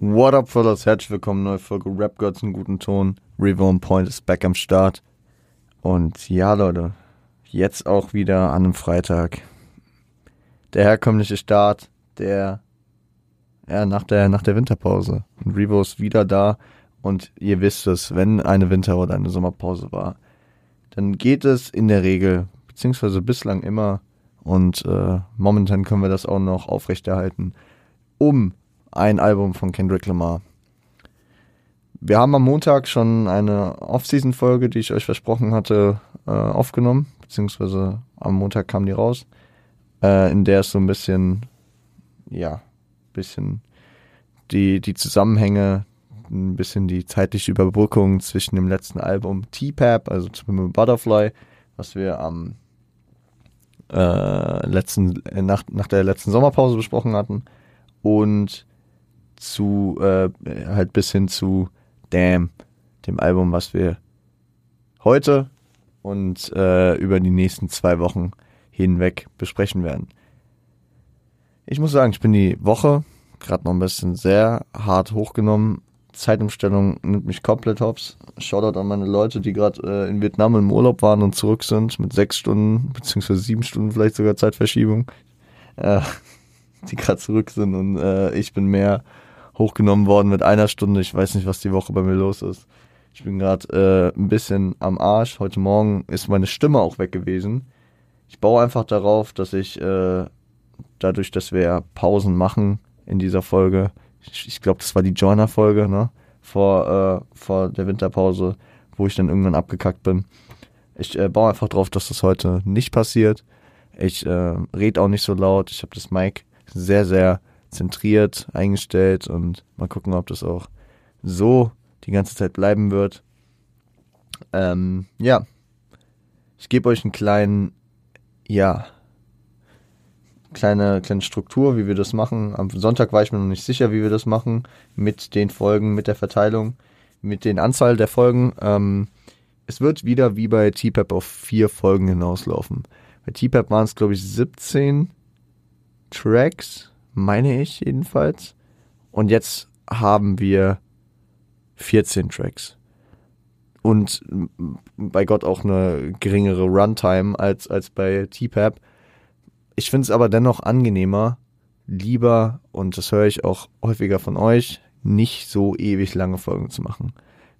What up, fellas? Herzlich willkommen, neue Folge Rap Gods in guten Ton. River on Point ist back am Start. Und ja, Leute, jetzt auch wieder an einem Freitag. Der herkömmliche Start, der, ja, nach der, nach der Winterpause. Und Revo ist wieder da. Und ihr wisst es, wenn eine Winter- oder eine Sommerpause war, dann geht es in der Regel, beziehungsweise bislang immer, und äh, momentan können wir das auch noch aufrechterhalten, um ein Album von Kendrick Lamar. Wir haben am Montag schon eine Off-Season-Folge, die ich euch versprochen hatte, äh, aufgenommen, beziehungsweise am Montag kam die raus, äh, in der es so ein bisschen, ja, bisschen die, die Zusammenhänge, ein bisschen die zeitliche Überbrückung zwischen dem letzten Album T-Pap, also zum Butterfly, was wir am äh, letzten, äh, nach, nach der letzten Sommerpause besprochen hatten, und zu, äh, halt bis hin zu Damn, dem Album, was wir heute und äh, über die nächsten zwei Wochen hinweg besprechen werden. Ich muss sagen, ich bin die Woche gerade noch ein bisschen sehr hart hochgenommen. Zeitumstellung nimmt mich komplett hops. Shoutout an meine Leute, die gerade äh, in Vietnam im Urlaub waren und zurück sind mit sechs Stunden, beziehungsweise sieben Stunden vielleicht sogar Zeitverschiebung. Äh, die gerade zurück sind und äh, ich bin mehr hochgenommen worden mit einer Stunde. Ich weiß nicht, was die Woche bei mir los ist. Ich bin gerade äh, ein bisschen am Arsch. Heute Morgen ist meine Stimme auch weg gewesen. Ich baue einfach darauf, dass ich äh, dadurch, dass wir Pausen machen in dieser Folge, ich, ich glaube, das war die Joiner-Folge, ne? Vor, äh, vor der Winterpause, wo ich dann irgendwann abgekackt bin. Ich äh, baue einfach drauf, dass das heute nicht passiert. Ich äh, rede auch nicht so laut. Ich habe das Mic sehr, sehr zentriert eingestellt und mal gucken, ob das auch so die ganze Zeit bleiben wird. Ähm, ja, ich gebe euch einen kleinen, ja, kleine, kleine Struktur, wie wir das machen. Am Sonntag war ich mir noch nicht sicher, wie wir das machen, mit den Folgen, mit der Verteilung, mit den Anzahl der Folgen. Ähm, es wird wieder wie bei TPAP auf vier Folgen hinauslaufen. Bei TPAP waren es, glaube ich, 17 Tracks meine ich jedenfalls. Und jetzt haben wir 14 Tracks. Und bei Gott auch eine geringere Runtime als, als bei TPAP. Ich finde es aber dennoch angenehmer, lieber, und das höre ich auch häufiger von euch, nicht so ewig lange Folgen zu machen.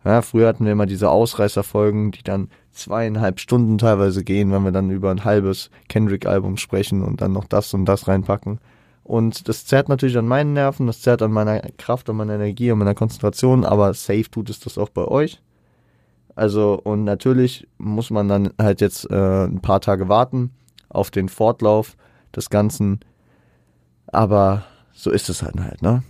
Ja, früher hatten wir immer diese Ausreißerfolgen, die dann zweieinhalb Stunden teilweise gehen, wenn wir dann über ein halbes Kendrick-Album sprechen und dann noch das und das reinpacken. Und das zerrt natürlich an meinen Nerven, das zerrt an meiner Kraft, an meiner Energie, an meiner Konzentration, aber safe tut es das auch bei euch. Also, und natürlich muss man dann halt jetzt äh, ein paar Tage warten auf den Fortlauf des Ganzen. Aber so ist es halt halt, ne?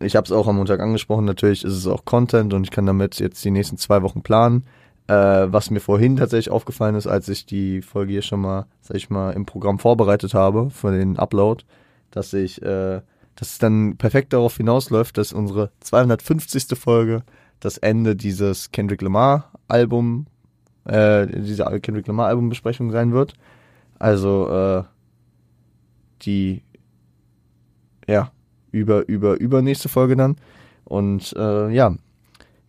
Ich habe es auch am Montag angesprochen, natürlich ist es auch Content und ich kann damit jetzt die nächsten zwei Wochen planen. Äh, was mir vorhin tatsächlich aufgefallen ist, als ich die Folge hier schon mal, sag ich mal, im Programm vorbereitet habe für den Upload, dass ich, äh, dass es dann perfekt darauf hinausläuft, dass unsere 250. Folge das Ende dieses Kendrick Lamar Album, äh, dieser Kendrick Lamar Album Besprechung sein wird. Also, äh, die, ja, über, über, übernächste Folge dann. Und, äh, ja,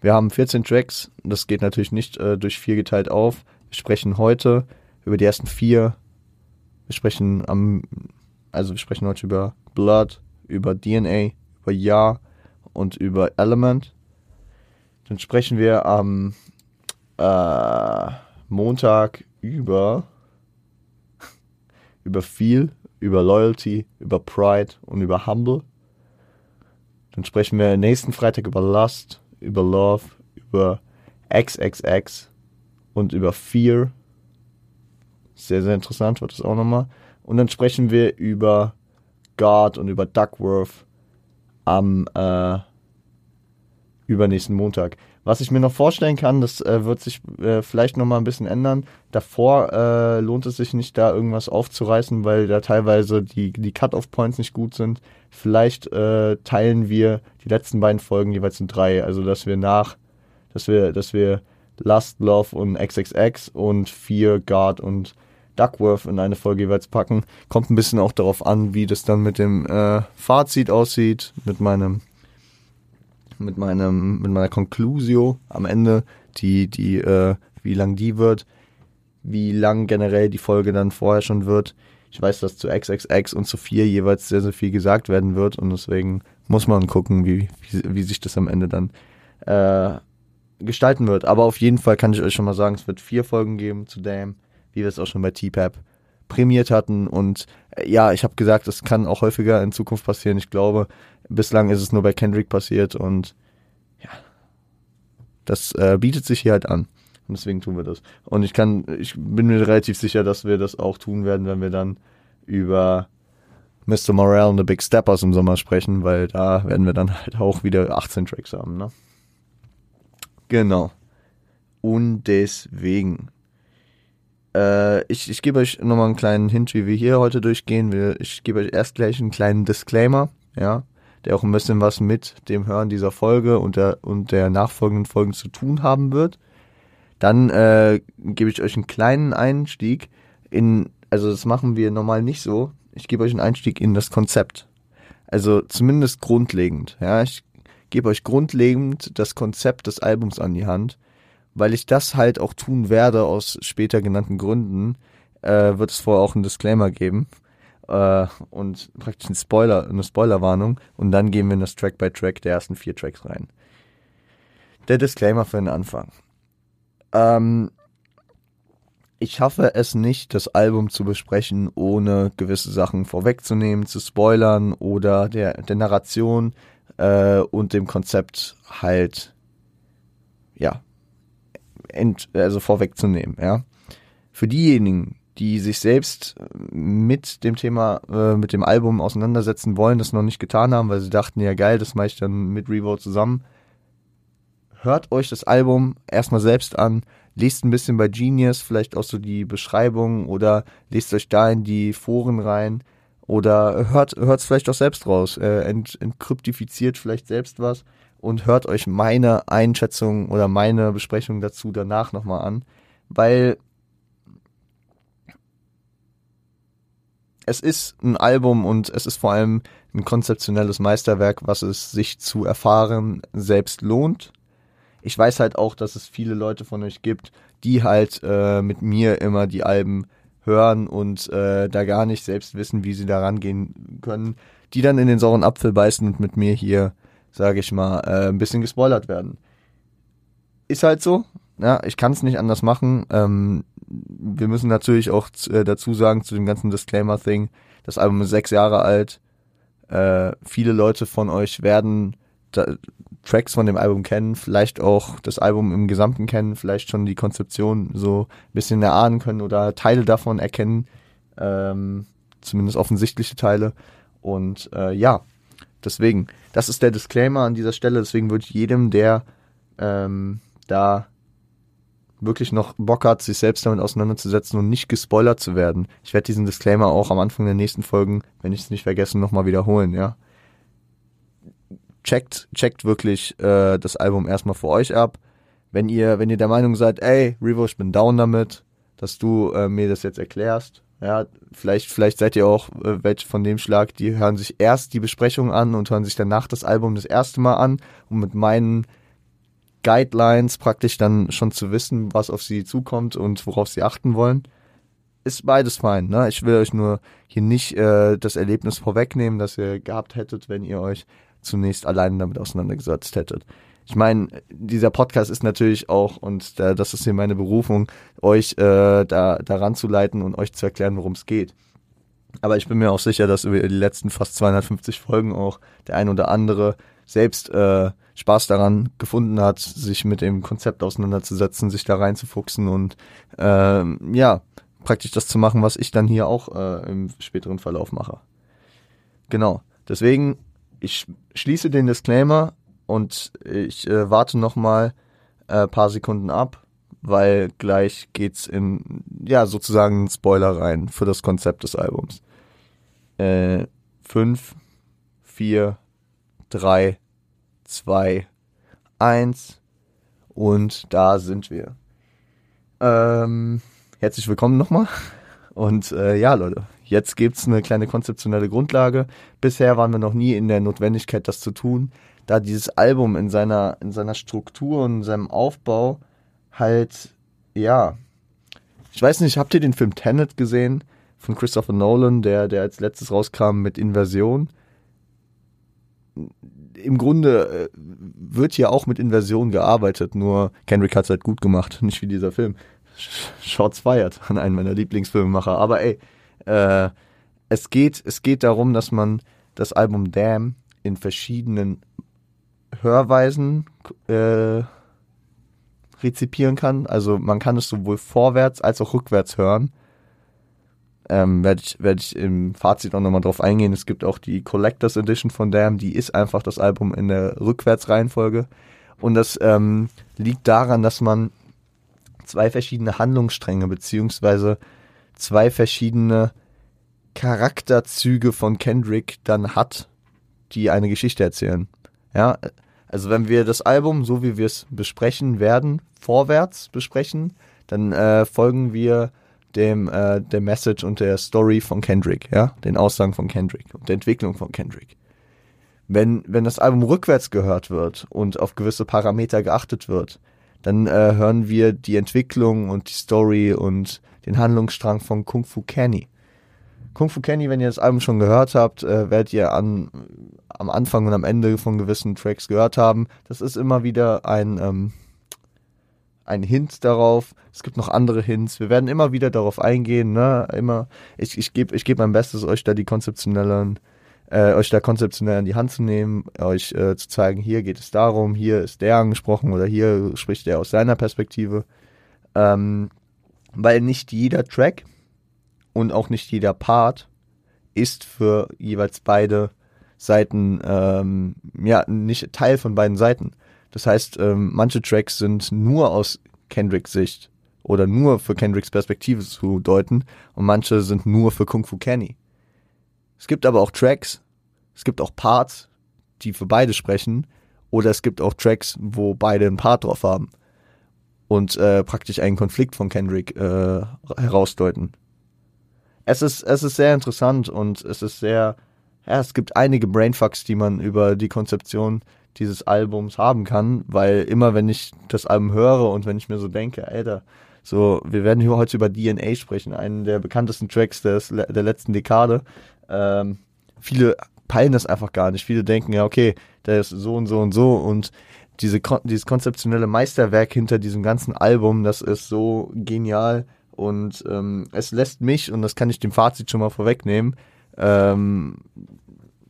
wir haben 14 Tracks. Das geht natürlich nicht äh, durch vier geteilt auf. Wir sprechen heute über die ersten vier. Wir sprechen am, also wir sprechen heute über Blood, über DNA, über Ja und über Element. Dann sprechen wir am äh, Montag über über viel, über Loyalty, über Pride und über Humble. Dann sprechen wir nächsten Freitag über Lust, über Love, über XXX und über Fear. Sehr, sehr interessant wird das auch nochmal. Und dann sprechen wir über God und über Duckworth am äh, übernächsten Montag. Was ich mir noch vorstellen kann, das äh, wird sich äh, vielleicht nochmal ein bisschen ändern. Davor äh, lohnt es sich nicht, da irgendwas aufzureißen, weil da teilweise die, die Cut-Off-Points nicht gut sind. Vielleicht äh, teilen wir die letzten beiden Folgen jeweils in drei. Also dass wir nach, dass wir, dass wir Lust, Love und XXX und Fear, Guard und Duckworth in eine Folge jeweils packen. Kommt ein bisschen auch darauf an, wie das dann mit dem äh, Fazit aussieht, mit meinem mit meinem, mit meiner Conclusio am Ende, die, die, äh, wie lang die wird, wie lang generell die Folge dann vorher schon wird. Ich weiß, dass zu XXX und zu 4 jeweils sehr, sehr viel gesagt werden wird und deswegen muss man gucken, wie, wie, wie sich das am Ende dann äh, gestalten wird. Aber auf jeden Fall kann ich euch schon mal sagen, es wird vier Folgen geben zu Dame, wie wir es auch schon bei T-Pap prämiert hatten. Und äh, ja, ich habe gesagt, das kann auch häufiger in Zukunft passieren. Ich glaube, bislang ist es nur bei Kendrick passiert und ja, das äh, bietet sich hier halt an. Und deswegen tun wir das. Und ich kann, ich bin mir relativ sicher, dass wir das auch tun werden, wenn wir dann über Mr. Morale und The Big Steppers im Sommer sprechen, weil da werden wir dann halt auch wieder 18 Tracks haben, ne? Genau. Und deswegen. Äh, ich, ich gebe euch nochmal einen kleinen Hint, wie wir hier heute durchgehen. Wir, ich gebe euch erst gleich einen kleinen Disclaimer, ja, der auch ein bisschen was mit dem Hören dieser Folge und der, und der nachfolgenden Folgen zu tun haben wird. Dann äh, gebe ich euch einen kleinen Einstieg in, also das machen wir normal nicht so. Ich gebe euch einen Einstieg in das Konzept. Also zumindest grundlegend. Ja, ich gebe euch grundlegend das Konzept des Albums an die Hand, weil ich das halt auch tun werde aus später genannten Gründen, äh, wird es vorher auch einen Disclaimer geben äh, und praktisch ein Spoiler, eine Spoilerwarnung und dann gehen wir in das Track by Track der ersten vier Tracks rein. Der Disclaimer für den Anfang. Ähm, ich schaffe es nicht, das Album zu besprechen, ohne gewisse Sachen vorwegzunehmen, zu spoilern oder der, der Narration äh, und dem Konzept halt, ja, ent, also vorwegzunehmen, ja. Für diejenigen, die sich selbst mit dem Thema, äh, mit dem Album auseinandersetzen wollen, das noch nicht getan haben, weil sie dachten, ja geil, das mache ich dann mit Revo zusammen. Hört euch das Album erstmal selbst an, lest ein bisschen bei Genius, vielleicht auch so die Beschreibung oder lest euch da in die Foren rein oder hört es vielleicht auch selbst raus, äh, ent, entkryptifiziert vielleicht selbst was und hört euch meine Einschätzung oder meine Besprechung dazu danach nochmal an, weil es ist ein Album und es ist vor allem ein konzeptionelles Meisterwerk, was es sich zu erfahren selbst lohnt. Ich weiß halt auch, dass es viele Leute von euch gibt, die halt äh, mit mir immer die Alben hören und äh, da gar nicht selbst wissen, wie sie da rangehen können, die dann in den sauren Apfel beißen und mit mir hier, sage ich mal, äh, ein bisschen gespoilert werden. Ist halt so. Ja, ich kann es nicht anders machen. Ähm, wir müssen natürlich auch äh, dazu sagen zu dem ganzen Disclaimer-Thing, das Album ist sechs Jahre alt. Äh, viele Leute von euch werden da, Tracks von dem Album kennen, vielleicht auch das Album im Gesamten kennen, vielleicht schon die Konzeption so ein bisschen erahnen können oder Teile davon erkennen, ähm, zumindest offensichtliche Teile. Und äh, ja, deswegen, das ist der Disclaimer an dieser Stelle, deswegen würde ich jedem, der ähm, da wirklich noch Bock hat, sich selbst damit auseinanderzusetzen und nicht gespoilert zu werden. Ich werde diesen Disclaimer auch am Anfang der nächsten Folgen, wenn ich es nicht vergesse, nochmal wiederholen, ja checkt, checkt wirklich äh, das Album erstmal für euch ab. Wenn ihr, wenn ihr der Meinung seid, ey, Revo, ich bin down damit, dass du äh, mir das jetzt erklärst. Ja, vielleicht, vielleicht seid ihr auch äh, welche von dem Schlag, die hören sich erst die Besprechung an und hören sich danach das Album das erste Mal an, um mit meinen Guidelines praktisch dann schon zu wissen, was auf sie zukommt und worauf sie achten wollen. Ist beides fein, ne? Ich will euch nur hier nicht äh, das Erlebnis vorwegnehmen, das ihr gehabt hättet, wenn ihr euch zunächst alleine damit auseinandergesetzt hättet. Ich meine, dieser Podcast ist natürlich auch, und da, das ist hier meine Berufung, euch äh, da daran zu leiten und euch zu erklären, worum es geht. Aber ich bin mir auch sicher, dass über die letzten fast 250 Folgen auch der ein oder andere selbst äh, Spaß daran gefunden hat, sich mit dem Konzept auseinanderzusetzen, sich da reinzufuchsen und äh, ja, praktisch das zu machen, was ich dann hier auch äh, im späteren Verlauf mache. Genau. Deswegen ich schließe den Disclaimer und ich äh, warte noch mal äh, paar Sekunden ab, weil gleich geht's in ja sozusagen einen Spoiler rein für das Konzept des Albums. Äh, fünf, vier, drei, zwei, eins und da sind wir. Ähm, herzlich willkommen nochmal und äh, ja Leute, Jetzt gibt's eine kleine konzeptionelle Grundlage. Bisher waren wir noch nie in der Notwendigkeit, das zu tun. Da dieses Album in seiner, in seiner Struktur und seinem Aufbau halt, ja, ich weiß nicht, habt ihr den Film Tenet gesehen von Christopher Nolan, der, der als letztes rauskam mit Inversion? Im Grunde äh, wird hier auch mit Inversion gearbeitet, nur Kendrick hat es halt gut gemacht, nicht wie dieser Film. Shots feiert an einen meiner Lieblingsfilmemacher. Aber ey, äh, es geht, es geht darum, dass man das Album Damn in verschiedenen Hörweisen äh, rezipieren kann. Also man kann es sowohl vorwärts als auch rückwärts hören. Ähm, werde ich, werd ich im Fazit auch nochmal drauf eingehen. Es gibt auch die Collectors Edition von Damn, die ist einfach das Album in der Rückwärtsreihenfolge. Und das ähm, liegt daran, dass man zwei verschiedene Handlungsstränge beziehungsweise zwei verschiedene Charakterzüge von Kendrick dann hat, die eine Geschichte erzählen. Ja, also wenn wir das Album, so wie wir es besprechen werden, vorwärts besprechen, dann äh, folgen wir dem äh, der Message und der Story von Kendrick, ja, den Aussagen von Kendrick und der Entwicklung von Kendrick. Wenn wenn das Album rückwärts gehört wird und auf gewisse Parameter geachtet wird, dann äh, hören wir die Entwicklung und die Story und den Handlungsstrang von Kung Fu Kenny. Kung Fu Kenny, wenn ihr das Album schon gehört habt, äh, werdet ihr an, am Anfang und am Ende von gewissen Tracks gehört haben. Das ist immer wieder ein, ähm, ein Hint darauf. Es gibt noch andere Hints. Wir werden immer wieder darauf eingehen. Ne? Immer, ich, ich gebe ich geb mein Bestes, euch da die konzeptionellen, äh, euch da konzeptionell an die Hand zu nehmen, euch äh, zu zeigen, hier geht es darum, hier ist der angesprochen oder hier spricht er aus seiner Perspektive. Ähm, weil nicht jeder Track und auch nicht jeder Part ist für jeweils beide Seiten, ähm, ja, nicht Teil von beiden Seiten. Das heißt, ähm, manche Tracks sind nur aus Kendricks Sicht oder nur für Kendricks Perspektive zu deuten und manche sind nur für Kung Fu Kenny. Es gibt aber auch Tracks, es gibt auch Parts, die für beide sprechen oder es gibt auch Tracks, wo beide einen Part drauf haben und äh, praktisch einen Konflikt von Kendrick äh, herausdeuten. Es ist, es ist sehr interessant und es ist sehr ja, es gibt einige Brainfucks, die man über die Konzeption dieses Albums haben kann, weil immer wenn ich das Album höre und wenn ich mir so denke, Alter, so, wir werden hier heute über DNA sprechen, einen der bekanntesten Tracks des, der letzten Dekade. Ähm, viele peilen das einfach gar nicht. Viele denken, ja, okay, der ist so und so und so und diese, dieses konzeptionelle Meisterwerk hinter diesem ganzen Album, das ist so genial und ähm, es lässt mich, und das kann ich dem Fazit schon mal vorwegnehmen, ähm,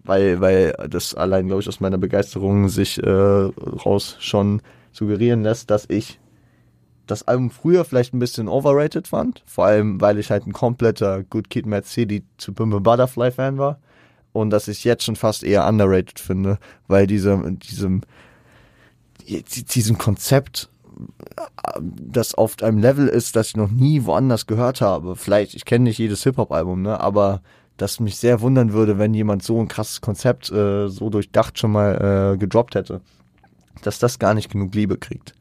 weil, weil das allein, glaube ich, aus meiner Begeisterung sich äh, raus schon suggerieren lässt, dass ich das Album früher vielleicht ein bisschen overrated fand, vor allem weil ich halt ein kompletter Good Kid Mad City zu Pimple Butterfly Fan war. Und dass ich jetzt schon fast eher underrated finde, weil diese, diesem, diesem Konzept, das auf einem Level ist, das ich noch nie woanders gehört habe. Vielleicht, ich kenne nicht jedes Hip-Hop-Album, ne, aber das mich sehr wundern würde, wenn jemand so ein krasses Konzept äh, so durchdacht schon mal äh, gedroppt hätte. Dass das gar nicht genug Liebe kriegt.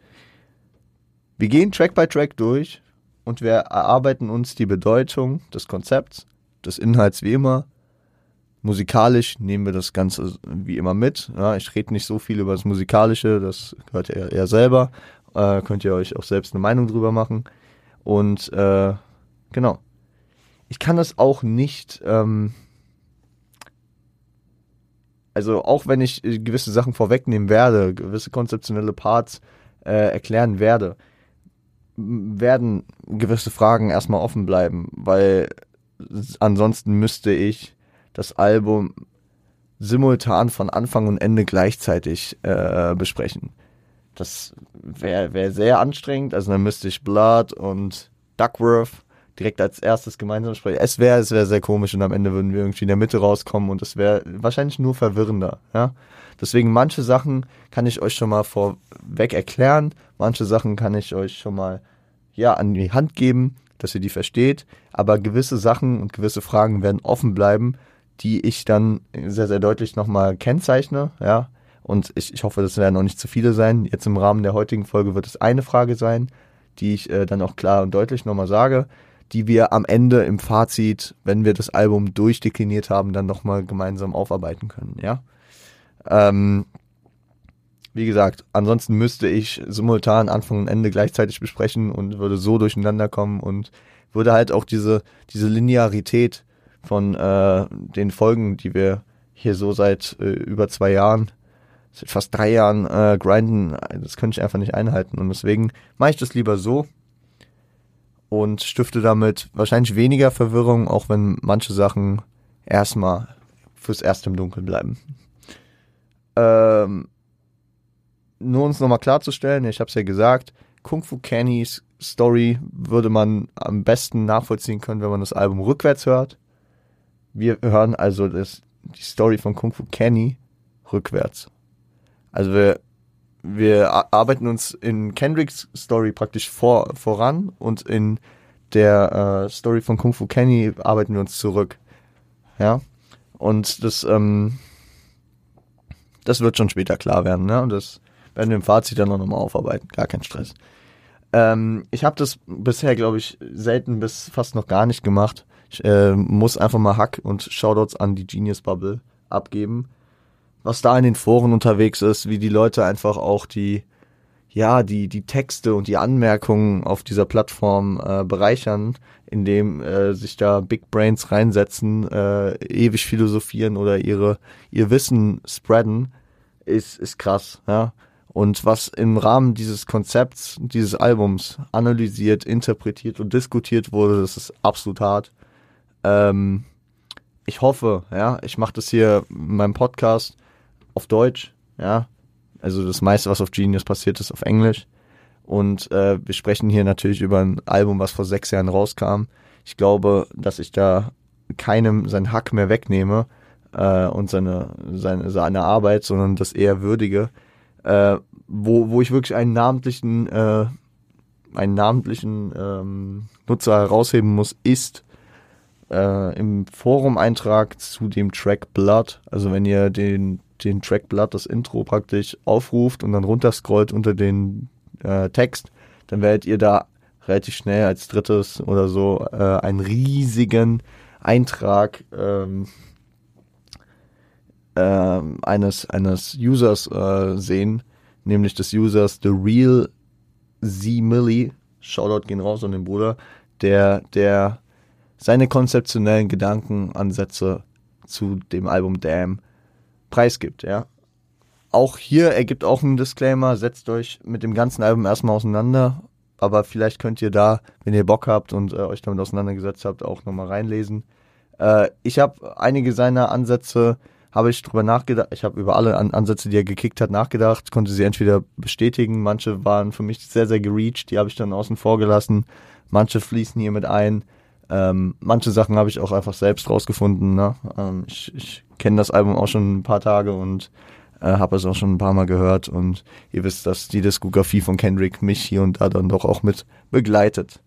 Wir gehen Track by Track durch und wir erarbeiten uns die Bedeutung des Konzepts, des Inhalts wie immer. Musikalisch nehmen wir das Ganze wie immer mit. Ja, ich rede nicht so viel über das Musikalische, das gehört ihr eher selber. Äh, könnt ihr euch auch selbst eine Meinung drüber machen. Und äh, genau ich kann das auch nicht, ähm, also auch wenn ich äh, gewisse Sachen vorwegnehmen werde, gewisse konzeptionelle Parts äh, erklären werde, werden gewisse Fragen erstmal offen bleiben, weil ansonsten müsste ich das Album simultan von Anfang und Ende gleichzeitig äh, besprechen. Das wäre wär sehr anstrengend, also dann müsste ich Blood und Duckworth direkt als erstes gemeinsam sprechen. Es wäre es wäre sehr komisch und am Ende würden wir irgendwie in der Mitte rauskommen und es wäre wahrscheinlich nur verwirrender. Ja? Deswegen manche Sachen kann ich euch schon mal vorweg erklären, manche Sachen kann ich euch schon mal ja an die Hand geben, dass ihr die versteht, aber gewisse Sachen und gewisse Fragen werden offen bleiben, die ich dann sehr, sehr deutlich nochmal kennzeichne, ja. Und ich, ich hoffe, das werden noch nicht zu viele sein. Jetzt im Rahmen der heutigen Folge wird es eine Frage sein, die ich äh, dann auch klar und deutlich nochmal sage die wir am Ende im Fazit, wenn wir das Album durchdekliniert haben, dann nochmal gemeinsam aufarbeiten können, ja. Ähm, wie gesagt, ansonsten müsste ich simultan Anfang und Ende gleichzeitig besprechen und würde so durcheinander kommen und würde halt auch diese, diese Linearität von äh, den Folgen, die wir hier so seit äh, über zwei Jahren, seit fast drei Jahren äh, grinden, das könnte ich einfach nicht einhalten. Und deswegen mache ich das lieber so und stifte damit wahrscheinlich weniger Verwirrung, auch wenn manche Sachen erstmal fürs Erste im Dunkeln bleiben. Ähm, nur uns nochmal klarzustellen, ich habe es ja gesagt, Kung Fu Kennys Story würde man am besten nachvollziehen können, wenn man das Album rückwärts hört. Wir hören also das, die Story von Kung Fu Kenny rückwärts. Also wir, wir arbeiten uns in Kendricks Story praktisch vor, voran und in der äh, Story von Kung Fu Kenny arbeiten wir uns zurück. Ja. Und das, ähm, das wird schon später klar werden, ne? Und das werden wir im Fazit dann noch mal aufarbeiten. Gar kein Stress. Ähm, ich habe das bisher, glaube ich, selten bis fast noch gar nicht gemacht. Ich äh, muss einfach mal Hack und Shoutouts an die Genius Bubble abgeben. Was da in den Foren unterwegs ist, wie die Leute einfach auch die, ja, die, die Texte und die Anmerkungen auf dieser Plattform äh, bereichern, indem äh, sich da Big Brains reinsetzen, äh, ewig philosophieren oder ihre, ihr Wissen spreaden, ist, ist krass, ja. Und was im Rahmen dieses Konzepts, dieses Albums analysiert, interpretiert und diskutiert wurde, das ist absolut hart. Ähm, ich hoffe, ja, ich mache das hier in meinem Podcast auf Deutsch, ja. Also das meiste, was auf Genius passiert, ist auf Englisch. Und äh, wir sprechen hier natürlich über ein Album, was vor sechs Jahren rauskam. Ich glaube, dass ich da keinem sein Hack mehr wegnehme äh, und seine, seine, seine Arbeit, sondern das eher würdige äh, wo, wo ich wirklich einen namentlichen, äh, einen namentlichen ähm, Nutzer herausheben muss, ist äh, im Forum-Eintrag zu dem Track Blood. Also wenn ihr den, den Track Blood, das Intro praktisch aufruft und dann runterscrollt unter den äh, Text, dann werdet ihr da relativ schnell als drittes oder so äh, einen riesigen Eintrag ähm, äh, eines, eines Users äh, sehen, nämlich des Users The Real Z Millie. Shoutout gehen raus an den Bruder, der, der seine konzeptionellen Gedankenansätze zu dem Album Damn preisgibt, ja. Auch hier ergibt auch ein Disclaimer, setzt euch mit dem ganzen Album erstmal auseinander, aber vielleicht könnt ihr da, wenn ihr Bock habt und äh, euch damit auseinandergesetzt habt, auch nochmal reinlesen. Äh, ich habe einige seiner Ansätze habe ich drüber nachgedacht. Ich habe über alle An Ansätze, die er gekickt hat, nachgedacht, konnte sie entweder bestätigen. Manche waren für mich sehr, sehr gereached, die habe ich dann außen vor gelassen. Manche fließen hier mit ein. Ähm, manche Sachen habe ich auch einfach selbst rausgefunden. Ne? Ähm, ich ich kenne das Album auch schon ein paar Tage und äh, habe es auch schon ein paar Mal gehört. Und ihr wisst, dass die Diskografie von Kendrick mich hier und da dann doch auch mit begleitet.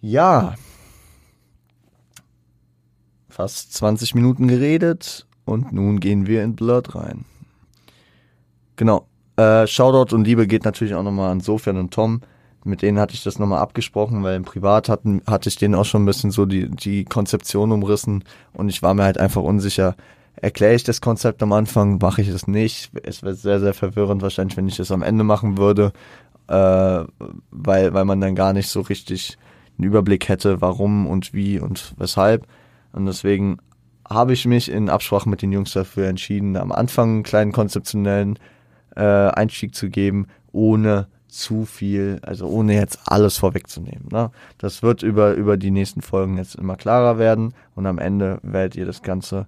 Ja, fast 20 Minuten geredet und nun gehen wir in Blood rein. Genau. Äh, Shoutout und Liebe geht natürlich auch nochmal an Sofian und Tom. Mit denen hatte ich das nochmal abgesprochen, weil im Privat hatten, hatte ich denen auch schon ein bisschen so die, die Konzeption umrissen und ich war mir halt einfach unsicher. Erkläre ich das Konzept am Anfang, mache ich es nicht. Es wäre sehr, sehr verwirrend wahrscheinlich, wenn ich es am Ende machen würde, äh, weil, weil man dann gar nicht so richtig einen Überblick hätte, warum und wie und weshalb. Und deswegen habe ich mich in Absprache mit den Jungs dafür entschieden, am Anfang einen kleinen konzeptionellen äh, Einstieg zu geben, ohne zu viel, also ohne jetzt alles vorwegzunehmen. Ne? Das wird über, über die nächsten Folgen jetzt immer klarer werden und am Ende werdet ihr das ganze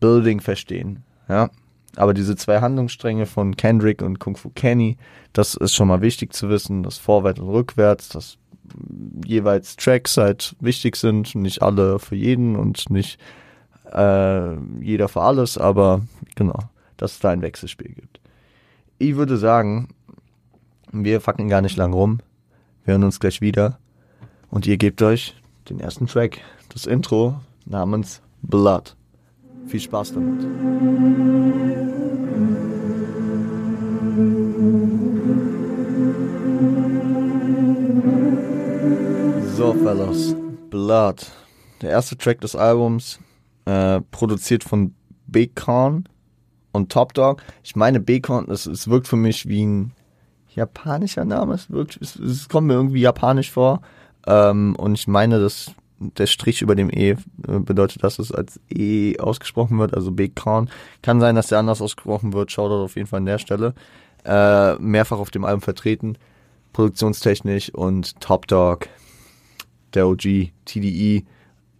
Building verstehen. Ja? Aber diese zwei Handlungsstränge von Kendrick und Kung Fu Kenny, das ist schon mal wichtig zu wissen, das Vorwärts und Rückwärts, das jeweils Tracks halt wichtig sind, nicht alle für jeden und nicht äh, jeder für alles, aber genau, dass es da ein Wechselspiel gibt. Ich würde sagen, wir fucken gar nicht lang rum. Wir hören uns gleich wieder und ihr gebt euch den ersten Track, das Intro namens Blood. Viel Spaß damit. So, Fellows. Blood. Der erste Track des Albums, äh, produziert von Khan und Top Dog. Ich meine, Bacon, es, es wirkt für mich wie ein japanischer Name. Es, wirkt, es, es kommt mir irgendwie japanisch vor. Ähm, und ich meine, dass der Strich über dem E äh, bedeutet, dass es als E ausgesprochen wird, also Bacon. Kann sein, dass der anders ausgesprochen wird. Schaut auf jeden Fall an der Stelle. Äh, mehrfach auf dem Album vertreten, produktionstechnisch und Top Dog, der OG, TDE,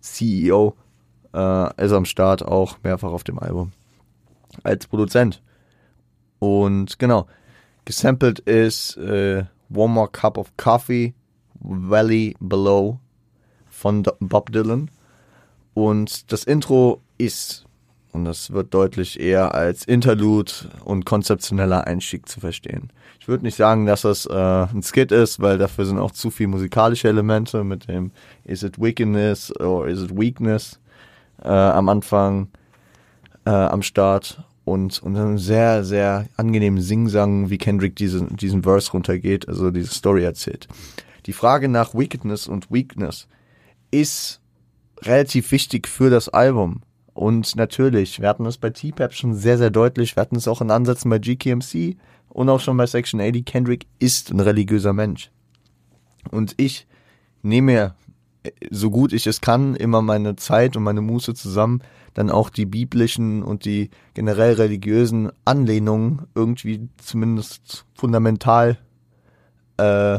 CEO, äh, ist am Start auch mehrfach auf dem Album als Produzent. Und genau, gesampelt ist äh, One More Cup of Coffee, Valley Below von Bob Dylan. Und das Intro ist, und das wird deutlich eher als Interlude und konzeptioneller Einstieg zu verstehen. Ich würde nicht sagen, dass das äh, ein Skit ist, weil dafür sind auch zu viele musikalische Elemente mit dem Is it Wickedness or Is it Weakness äh, am Anfang äh, am Start und, und einem sehr, sehr angenehmen Singsang, wie Kendrick diesen, diesen Verse runtergeht, also diese Story erzählt. Die Frage nach Wickedness und Weakness ist relativ wichtig für das Album. Und natürlich, wir hatten es bei T-Pap schon sehr, sehr deutlich, wir hatten es auch in Ansätzen bei GKMC und auch schon bei Section 80. Kendrick ist ein religiöser Mensch. Und ich nehme mir, so gut ich es kann, immer meine Zeit und meine Muße zusammen, dann auch die biblischen und die generell religiösen Anlehnungen irgendwie zumindest fundamental, äh,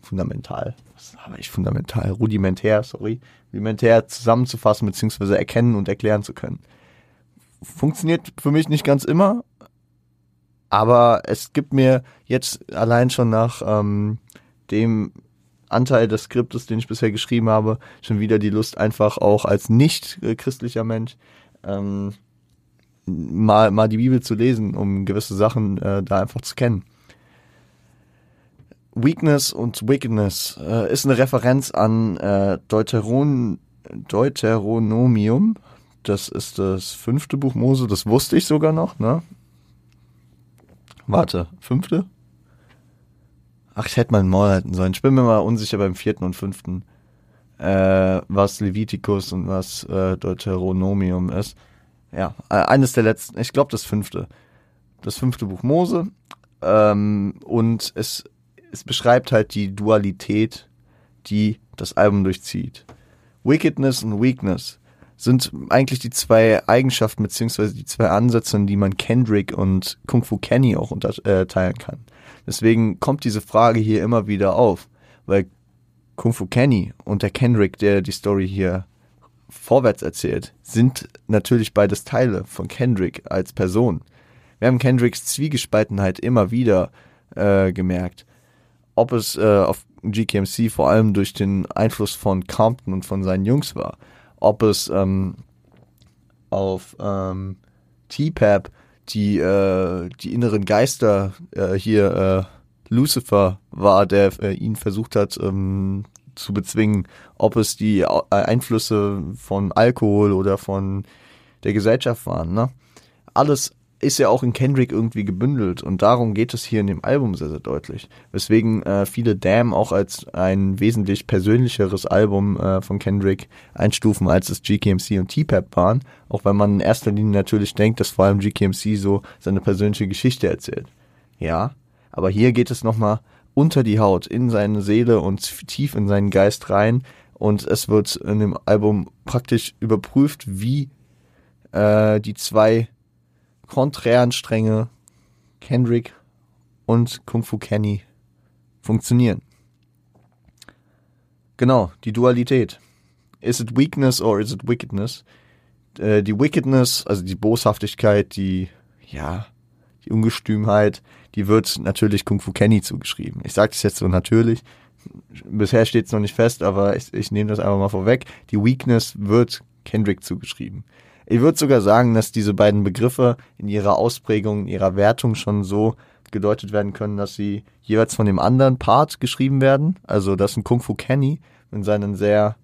fundamental, was habe ich fundamental, rudimentär, sorry, rudimentär zusammenzufassen beziehungsweise erkennen und erklären zu können. Funktioniert für mich nicht ganz immer, aber es gibt mir jetzt allein schon nach ähm, dem Anteil des Skriptes, den ich bisher geschrieben habe, schon wieder die Lust, einfach auch als nicht christlicher Mensch ähm, mal, mal die Bibel zu lesen, um gewisse Sachen äh, da einfach zu kennen. Weakness und Wickedness äh, ist eine Referenz an äh, Deuteron Deuteronomium. Das ist das fünfte Buch Mose, das wusste ich sogar noch, ne? Warte, fünfte? Ach, ich hätte mal einen Maul halten sollen. Ich bin mir mal unsicher beim vierten und fünften, äh, was Leviticus und was äh, Deuteronomium ist. Ja, äh, eines der letzten, ich glaube das fünfte. Das fünfte Buch Mose. Ähm, und es, es beschreibt halt die Dualität, die das Album durchzieht. Wickedness und Weakness sind eigentlich die zwei Eigenschaften beziehungsweise die zwei Ansätze, in die man Kendrick und Kung Fu Kenny auch unterteilen kann. Deswegen kommt diese Frage hier immer wieder auf, weil Kung Fu Kenny und der Kendrick, der die Story hier vorwärts erzählt, sind natürlich beides Teile von Kendrick als Person. Wir haben Kendricks Zwiegespaltenheit immer wieder äh, gemerkt. Ob es äh, auf GKMC vor allem durch den Einfluss von Compton und von seinen Jungs war, ob es ähm, auf ähm, T-Pap die, äh, die inneren Geister äh, hier äh, Lucifer war, der äh, ihn versucht hat ähm, zu bezwingen, ob es die äh, Einflüsse von Alkohol oder von der Gesellschaft waren. Ne? Alles ist ja auch in Kendrick irgendwie gebündelt und darum geht es hier in dem Album sehr, sehr deutlich. Weswegen äh, viele Damn auch als ein wesentlich persönlicheres Album äh, von Kendrick einstufen, als es GKMC und T-Pap waren, auch wenn man in erster Linie natürlich denkt, dass vor allem GKMC so seine persönliche Geschichte erzählt. Ja, aber hier geht es nochmal unter die Haut, in seine Seele und tief in seinen Geist rein und es wird in dem Album praktisch überprüft, wie äh, die zwei konträren Stränge Kendrick und Kung Fu Kenny funktionieren. Genau, die Dualität. Is it weakness or is it wickedness? Äh, die Wickedness, also die Boshaftigkeit, die, ja, die Ungestümheit, die wird natürlich Kung Fu Kenny zugeschrieben. Ich sage das jetzt so natürlich. Bisher steht es noch nicht fest, aber ich, ich nehme das einfach mal vorweg. Die Weakness wird Kendrick zugeschrieben. Ich würde sogar sagen, dass diese beiden Begriffe in ihrer Ausprägung, in ihrer Wertung schon so gedeutet werden können, dass sie jeweils von dem anderen Part geschrieben werden. Also, dass ein Kung Fu Kenny in seinen sehr,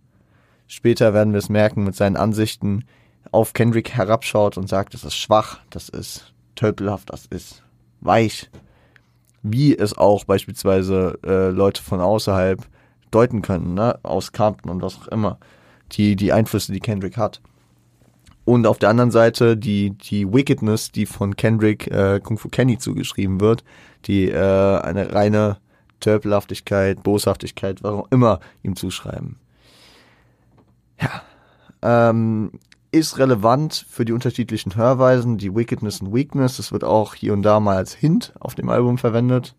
später werden wir es merken, mit seinen Ansichten auf Kendrick herabschaut und sagt, das ist schwach, das ist tölpelhaft, das ist weich. Wie es auch beispielsweise äh, Leute von außerhalb deuten können, ne? aus Compton und was auch immer, die, die Einflüsse, die Kendrick hat. Und auf der anderen Seite die, die Wickedness, die von Kendrick äh, Kung Fu Kenny zugeschrieben wird, die äh, eine reine Törpelhaftigkeit, Boshaftigkeit, warum immer ihm zuschreiben. Ja. Ähm, ist relevant für die unterschiedlichen Hörweisen, die Wickedness und Weakness. Das wird auch hier und da mal als Hint auf dem Album verwendet.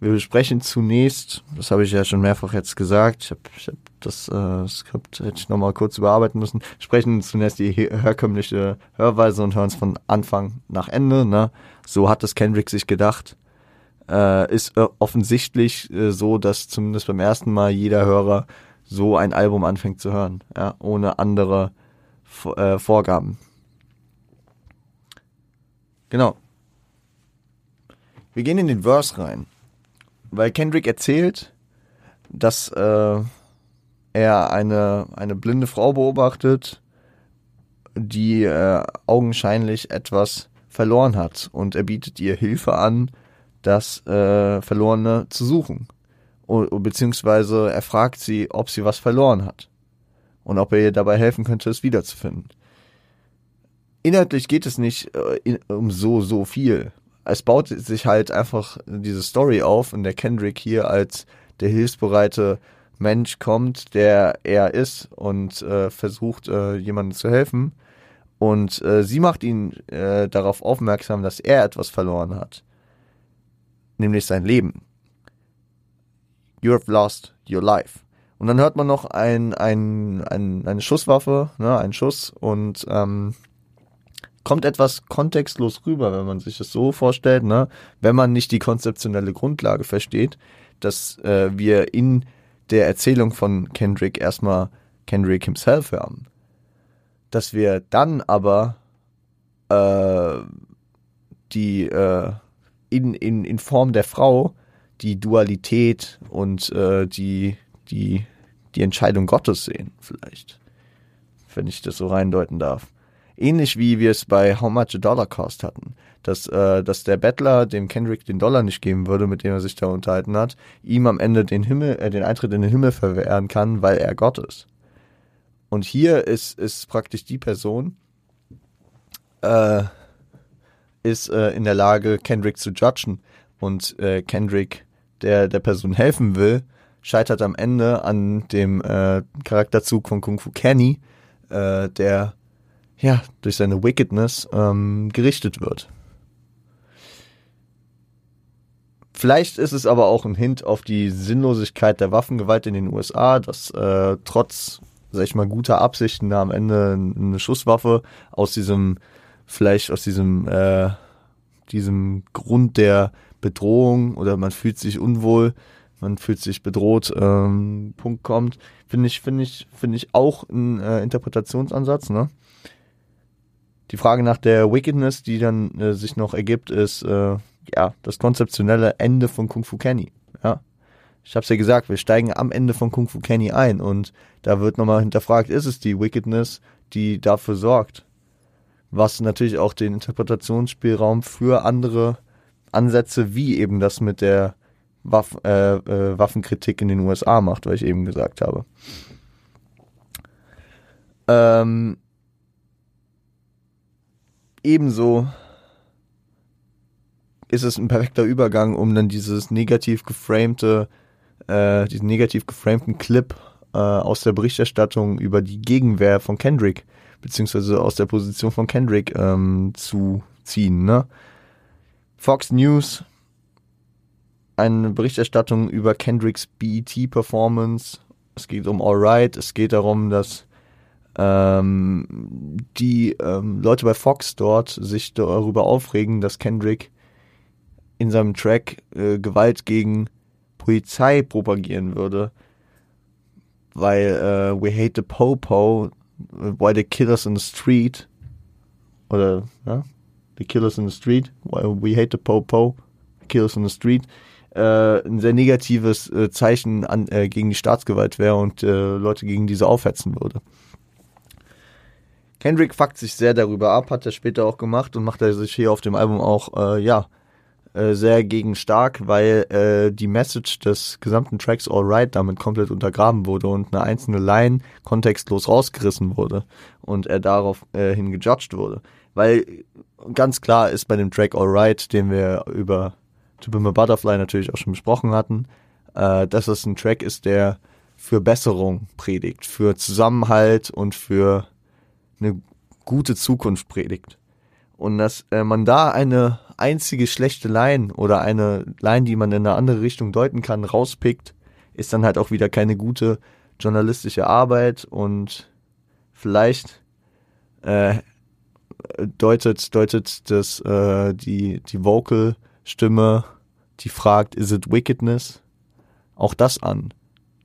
Wir besprechen zunächst, das habe ich ja schon mehrfach jetzt gesagt, ich habe hab das äh, Skript hätte ich nochmal kurz überarbeiten müssen, sprechen zunächst die herkömmliche Hörweise und hören es von Anfang nach Ende. Ne? So hat es Kendrick sich gedacht. Äh, ist äh, offensichtlich äh, so, dass zumindest beim ersten Mal jeder Hörer so ein Album anfängt zu hören, ja, ohne andere äh, Vorgaben. Genau. Wir gehen in den Verse rein weil Kendrick erzählt, dass äh, er eine, eine blinde Frau beobachtet, die äh, augenscheinlich etwas verloren hat und er bietet ihr Hilfe an, das äh, Verlorene zu suchen. O beziehungsweise er fragt sie, ob sie was verloren hat und ob er ihr dabei helfen könnte, es wiederzufinden. Inhaltlich geht es nicht äh, um so, so viel es baut sich halt einfach diese Story auf, in der Kendrick hier als der hilfsbereite Mensch kommt, der er ist und äh, versucht, äh, jemandem zu helfen. Und äh, sie macht ihn äh, darauf aufmerksam, dass er etwas verloren hat. Nämlich sein Leben. You have lost your life. Und dann hört man noch ein, ein, ein, eine Schusswaffe, ne, einen Schuss und ähm, kommt etwas kontextlos rüber, wenn man sich das so vorstellt, ne? wenn man nicht die konzeptionelle Grundlage versteht, dass äh, wir in der Erzählung von Kendrick erstmal Kendrick himself haben. Dass wir dann aber äh, die äh, in, in, in Form der Frau die Dualität und äh, die, die, die Entscheidung Gottes sehen, vielleicht. Wenn ich das so reindeuten darf. Ähnlich wie wir es bei How Much a Dollar Cost hatten. Dass, äh, dass der Bettler dem Kendrick den Dollar nicht geben würde, mit dem er sich da unterhalten hat, ihm am Ende den Himmel, äh, den Eintritt in den Himmel verwehren kann, weil er Gott ist. Und hier ist, ist praktisch die Person, äh, ist äh, in der Lage, Kendrick zu judgen. Und äh, Kendrick, der der Person helfen will, scheitert am Ende an dem äh, Charakterzug von Kung Fu Kenny, äh, der ja, durch seine Wickedness ähm, gerichtet wird. Vielleicht ist es aber auch ein Hint auf die Sinnlosigkeit der Waffengewalt in den USA, dass äh, trotz, sag ich mal, guter Absichten da am Ende eine Schusswaffe aus diesem, vielleicht aus diesem, äh, diesem Grund der Bedrohung oder man fühlt sich unwohl, man fühlt sich bedroht, ähm, Punkt kommt, finde ich, finde ich, finde ich auch ein äh, Interpretationsansatz, ne? Die Frage nach der Wickedness, die dann äh, sich noch ergibt, ist äh, ja das konzeptionelle Ende von Kung Fu Kenny. Ja, ich habe es ja gesagt, wir steigen am Ende von Kung Fu Kenny ein und da wird nochmal hinterfragt, ist es die Wickedness, die dafür sorgt? Was natürlich auch den Interpretationsspielraum für andere Ansätze wie eben das mit der Waff, äh, äh, Waffenkritik in den USA macht, weil ich eben gesagt habe. Ähm, ebenso ist es ein perfekter Übergang, um dann dieses negativ geframte, äh, diesen negativ geframten Clip äh, aus der Berichterstattung über die Gegenwehr von Kendrick, beziehungsweise aus der Position von Kendrick ähm, zu ziehen. Ne? Fox News, eine Berichterstattung über Kendricks BET-Performance. Es geht um Alright, es geht darum, dass ähm, die ähm, Leute bei Fox dort sich darüber aufregen, dass Kendrick in seinem Track äh, Gewalt gegen Polizei propagieren würde, weil äh, We Hate the Popo, Why the Killers in the Street oder ja, The Killers in the Street, Why We Hate the Popo, Killers in the Street, äh, ein sehr negatives äh, Zeichen an, äh, gegen die Staatsgewalt wäre und äh, Leute gegen diese aufhetzen würde. Kendrick fuckt sich sehr darüber ab, hat er später auch gemacht und macht er sich hier auf dem Album auch, äh, ja, äh, sehr gegen stark, weil äh, die Message des gesamten Tracks Alright damit komplett untergraben wurde und eine einzelne Line kontextlos rausgerissen wurde und er darauf äh, gejudged wurde. Weil ganz klar ist bei dem Track Alright, den wir über To Be My Butterfly natürlich auch schon besprochen hatten, äh, dass es ein Track ist, der für Besserung predigt, für Zusammenhalt und für eine gute Zukunft predigt. Und dass äh, man da eine einzige schlechte Line oder eine Line, die man in eine andere Richtung deuten kann, rauspickt, ist dann halt auch wieder keine gute journalistische Arbeit und vielleicht äh, deutet, deutet das, äh, die, die Vocal-Stimme, die fragt, is it wickedness? Auch das an.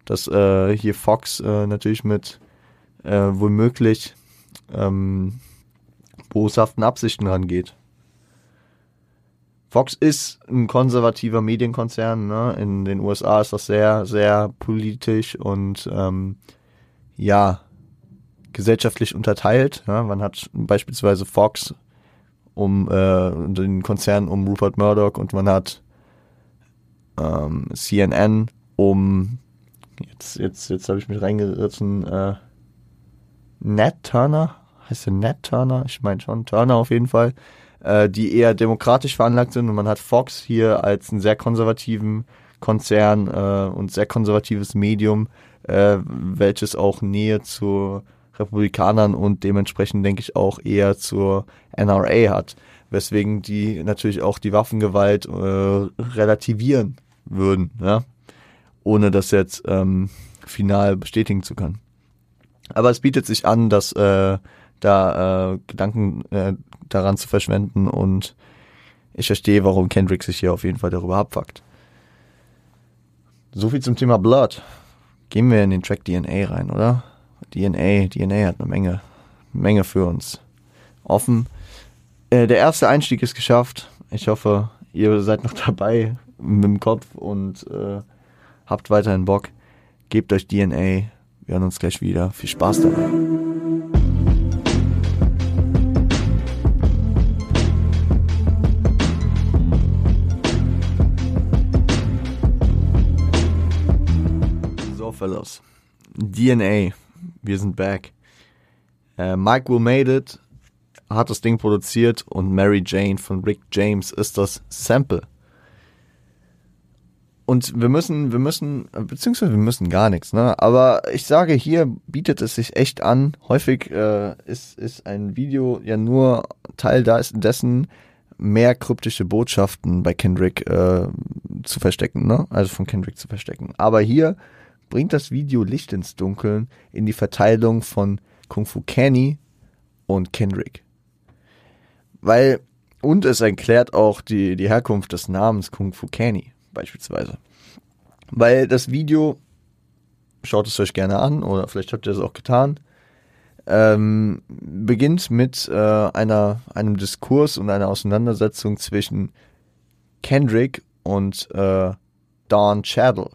Dass äh, hier Fox äh, natürlich mit äh, womöglich ähm, boshaften Absichten rangeht. Fox ist ein konservativer Medienkonzern. Ne? In den USA ist das sehr, sehr politisch und ähm, ja, gesellschaftlich unterteilt. Ja? Man hat beispielsweise Fox um äh, den Konzern um Rupert Murdoch und man hat ähm, CNN um jetzt jetzt jetzt habe ich mich reingerissen äh, Nat Turner heißt der Nat Turner ich meine schon Turner auf jeden Fall äh, die eher demokratisch veranlagt sind und man hat Fox hier als einen sehr konservativen Konzern äh, und sehr konservatives Medium, äh, welches auch Nähe zu Republikanern und dementsprechend denke ich auch eher zur NRA hat, weswegen die natürlich auch die Waffengewalt äh, relativieren würden, ja? ohne das jetzt ähm, final bestätigen zu können. Aber es bietet sich an, dass äh, da äh, Gedanken äh, daran zu verschwenden und ich verstehe, warum Kendrick sich hier auf jeden Fall darüber abfuckt. So viel zum Thema Blood. Gehen wir in den Track DNA rein, oder? DNA, DNA hat eine Menge, Menge für uns offen. Äh, der erste Einstieg ist geschafft. Ich hoffe, ihr seid noch dabei mit dem Kopf und äh, habt weiterhin Bock. Gebt euch DNA. Wir hören uns gleich wieder. Viel Spaß dabei. So, Fellows. DNA wir sind back. Äh, Mike Will Made It hat das Ding produziert und Mary Jane von Rick James ist das Sample. Und wir müssen, wir müssen, beziehungsweise wir müssen gar nichts, ne? Aber ich sage, hier bietet es sich echt an. Häufig äh, ist, ist ein Video ja nur Teil dessen, mehr kryptische Botschaften bei Kendrick äh, zu verstecken, ne? Also von Kendrick zu verstecken. Aber hier bringt das Video Licht ins Dunkeln in die Verteilung von Kung Fu Kenny und Kendrick. Weil, und es erklärt auch die, die Herkunft des Namens Kung Fu Kenny, beispielsweise. Weil das Video, schaut es euch gerne an, oder vielleicht habt ihr es auch getan, ähm, beginnt mit äh, einer, einem Diskurs und einer Auseinandersetzung zwischen Kendrick und äh, Don Cheadle.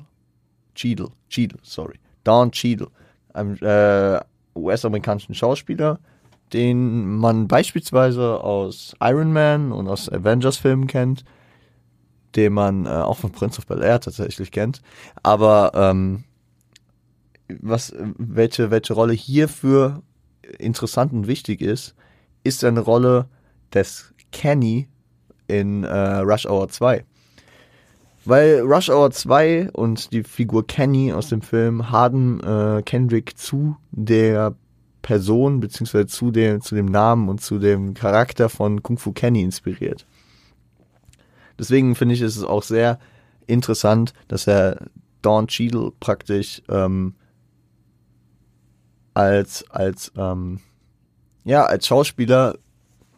Cheadle. Cheadle, sorry. Don Cheadle, einem äh, US-amerikanischen Schauspieler, den man beispielsweise aus Iron Man und aus Avengers-Filmen kennt, den man äh, auch von Prince of Bel Air tatsächlich kennt. Aber ähm, was, welche, welche Rolle hierfür interessant und wichtig ist, ist eine Rolle des Kenny in äh, Rush Hour 2. Weil Rush Hour 2 und die Figur Kenny aus dem Film haben äh, Kendrick zu der Person beziehungsweise zu dem, zu dem Namen und zu dem Charakter von Kung Fu Kenny inspiriert. Deswegen finde ich es auch sehr interessant, dass er Don Cheadle praktisch ähm, als als ähm, ja als Schauspieler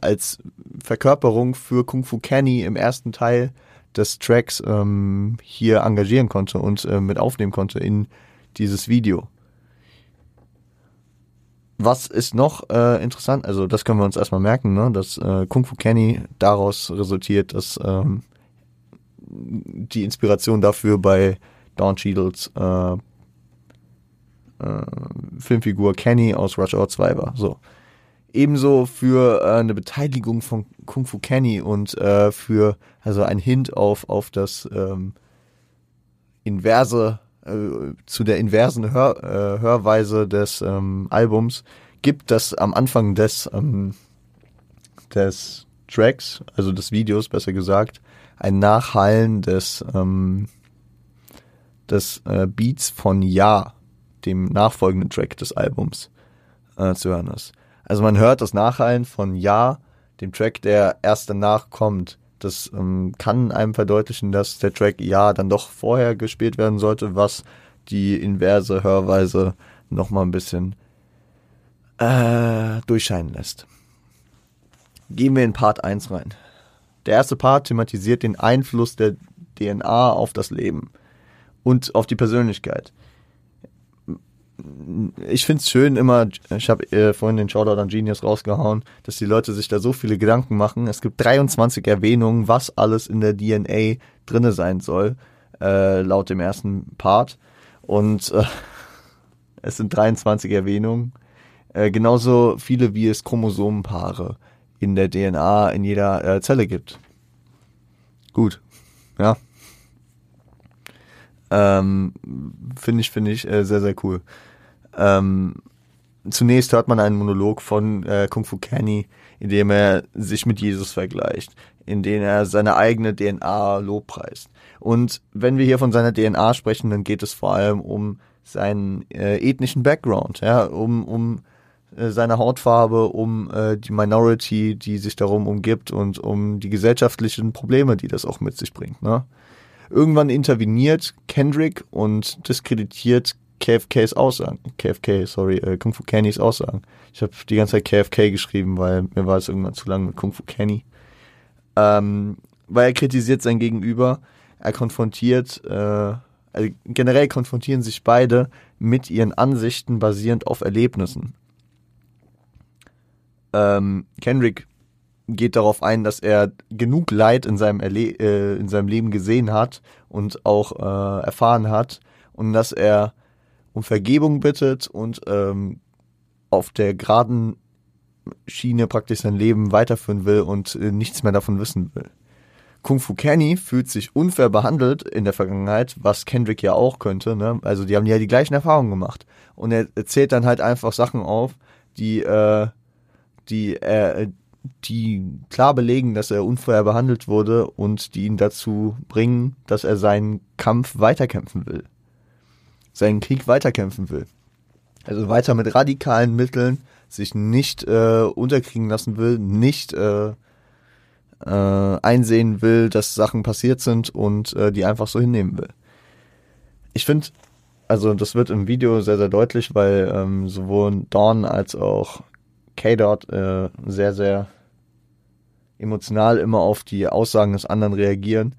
als Verkörperung für Kung Fu Kenny im ersten Teil des Tracks ähm, hier engagieren konnte und äh, mit aufnehmen konnte in dieses Video. Was ist noch äh, interessant? Also das können wir uns erstmal merken, ne? dass äh, Kung Fu Kenny daraus resultiert, dass ähm, die Inspiration dafür bei Don Cheadles äh, äh, Filmfigur Kenny aus Rush Hour 2 war. So. Ebenso für äh, eine Beteiligung von Kung Fu Kenny und äh, für also ein Hint auf auf das ähm, inverse äh, zu der inversen Hör, äh, Hörweise des ähm, Albums gibt das am Anfang des ähm, des Tracks, also des Videos besser gesagt, ein Nachhallen des ähm, des äh, Beats von Ja, dem nachfolgenden Track des Albums äh, zu hören ist. Also man hört das Nachhallen von Ja, dem Track, der erst danach kommt. Das ähm, kann einem verdeutlichen, dass der Track Ja dann doch vorher gespielt werden sollte, was die inverse Hörweise nochmal ein bisschen äh, durchscheinen lässt. Gehen wir in Part 1 rein. Der erste Part thematisiert den Einfluss der DNA auf das Leben und auf die Persönlichkeit ich finde es schön immer, ich habe äh, vorhin den Shoutout an Genius rausgehauen, dass die Leute sich da so viele Gedanken machen. Es gibt 23 Erwähnungen, was alles in der DNA drinne sein soll, äh, laut dem ersten Part. Und äh, es sind 23 Erwähnungen. Äh, genauso viele wie es Chromosomenpaare in der DNA in jeder äh, Zelle gibt. Gut, ja. Ähm, finde ich, finde ich äh, sehr, sehr cool. Ähm, zunächst hört man einen Monolog von äh, Kung Fu Kenny, in dem er sich mit Jesus vergleicht, in dem er seine eigene DNA lobpreist. Und wenn wir hier von seiner DNA sprechen, dann geht es vor allem um seinen äh, ethnischen Background, ja, um, um äh, seine Hautfarbe, um äh, die Minority, die sich darum umgibt und um die gesellschaftlichen Probleme, die das auch mit sich bringt. Ne? Irgendwann interveniert Kendrick und diskreditiert KFKs Aussagen. KFK, sorry, äh, Kung Fu Kennys Aussagen. Ich habe die ganze Zeit KFK geschrieben, weil mir war es irgendwann zu lang mit Kung Fu Kenny. Ähm, weil er kritisiert sein Gegenüber, er konfrontiert, äh, also generell konfrontieren sich beide mit ihren Ansichten basierend auf Erlebnissen. Ähm, Kendrick geht darauf ein, dass er genug Leid in seinem, Erle äh, in seinem Leben gesehen hat und auch äh, erfahren hat und dass er um Vergebung bittet und ähm, auf der geraden Schiene praktisch sein Leben weiterführen will und äh, nichts mehr davon wissen will. Kung Fu Kenny fühlt sich unfair behandelt in der Vergangenheit, was Kendrick ja auch könnte. Ne? Also die haben ja die gleichen Erfahrungen gemacht. Und er erzählt dann halt einfach Sachen auf, die, äh, die, äh, die klar belegen, dass er unfair behandelt wurde und die ihn dazu bringen, dass er seinen Kampf weiterkämpfen will seinen Krieg weiterkämpfen will. Also weiter mit radikalen Mitteln sich nicht äh, unterkriegen lassen will, nicht äh, äh, einsehen will, dass Sachen passiert sind und äh, die einfach so hinnehmen will. Ich finde, also das wird im Video sehr, sehr deutlich, weil ähm, sowohl Dawn als auch K-Dot äh, sehr, sehr emotional immer auf die Aussagen des anderen reagieren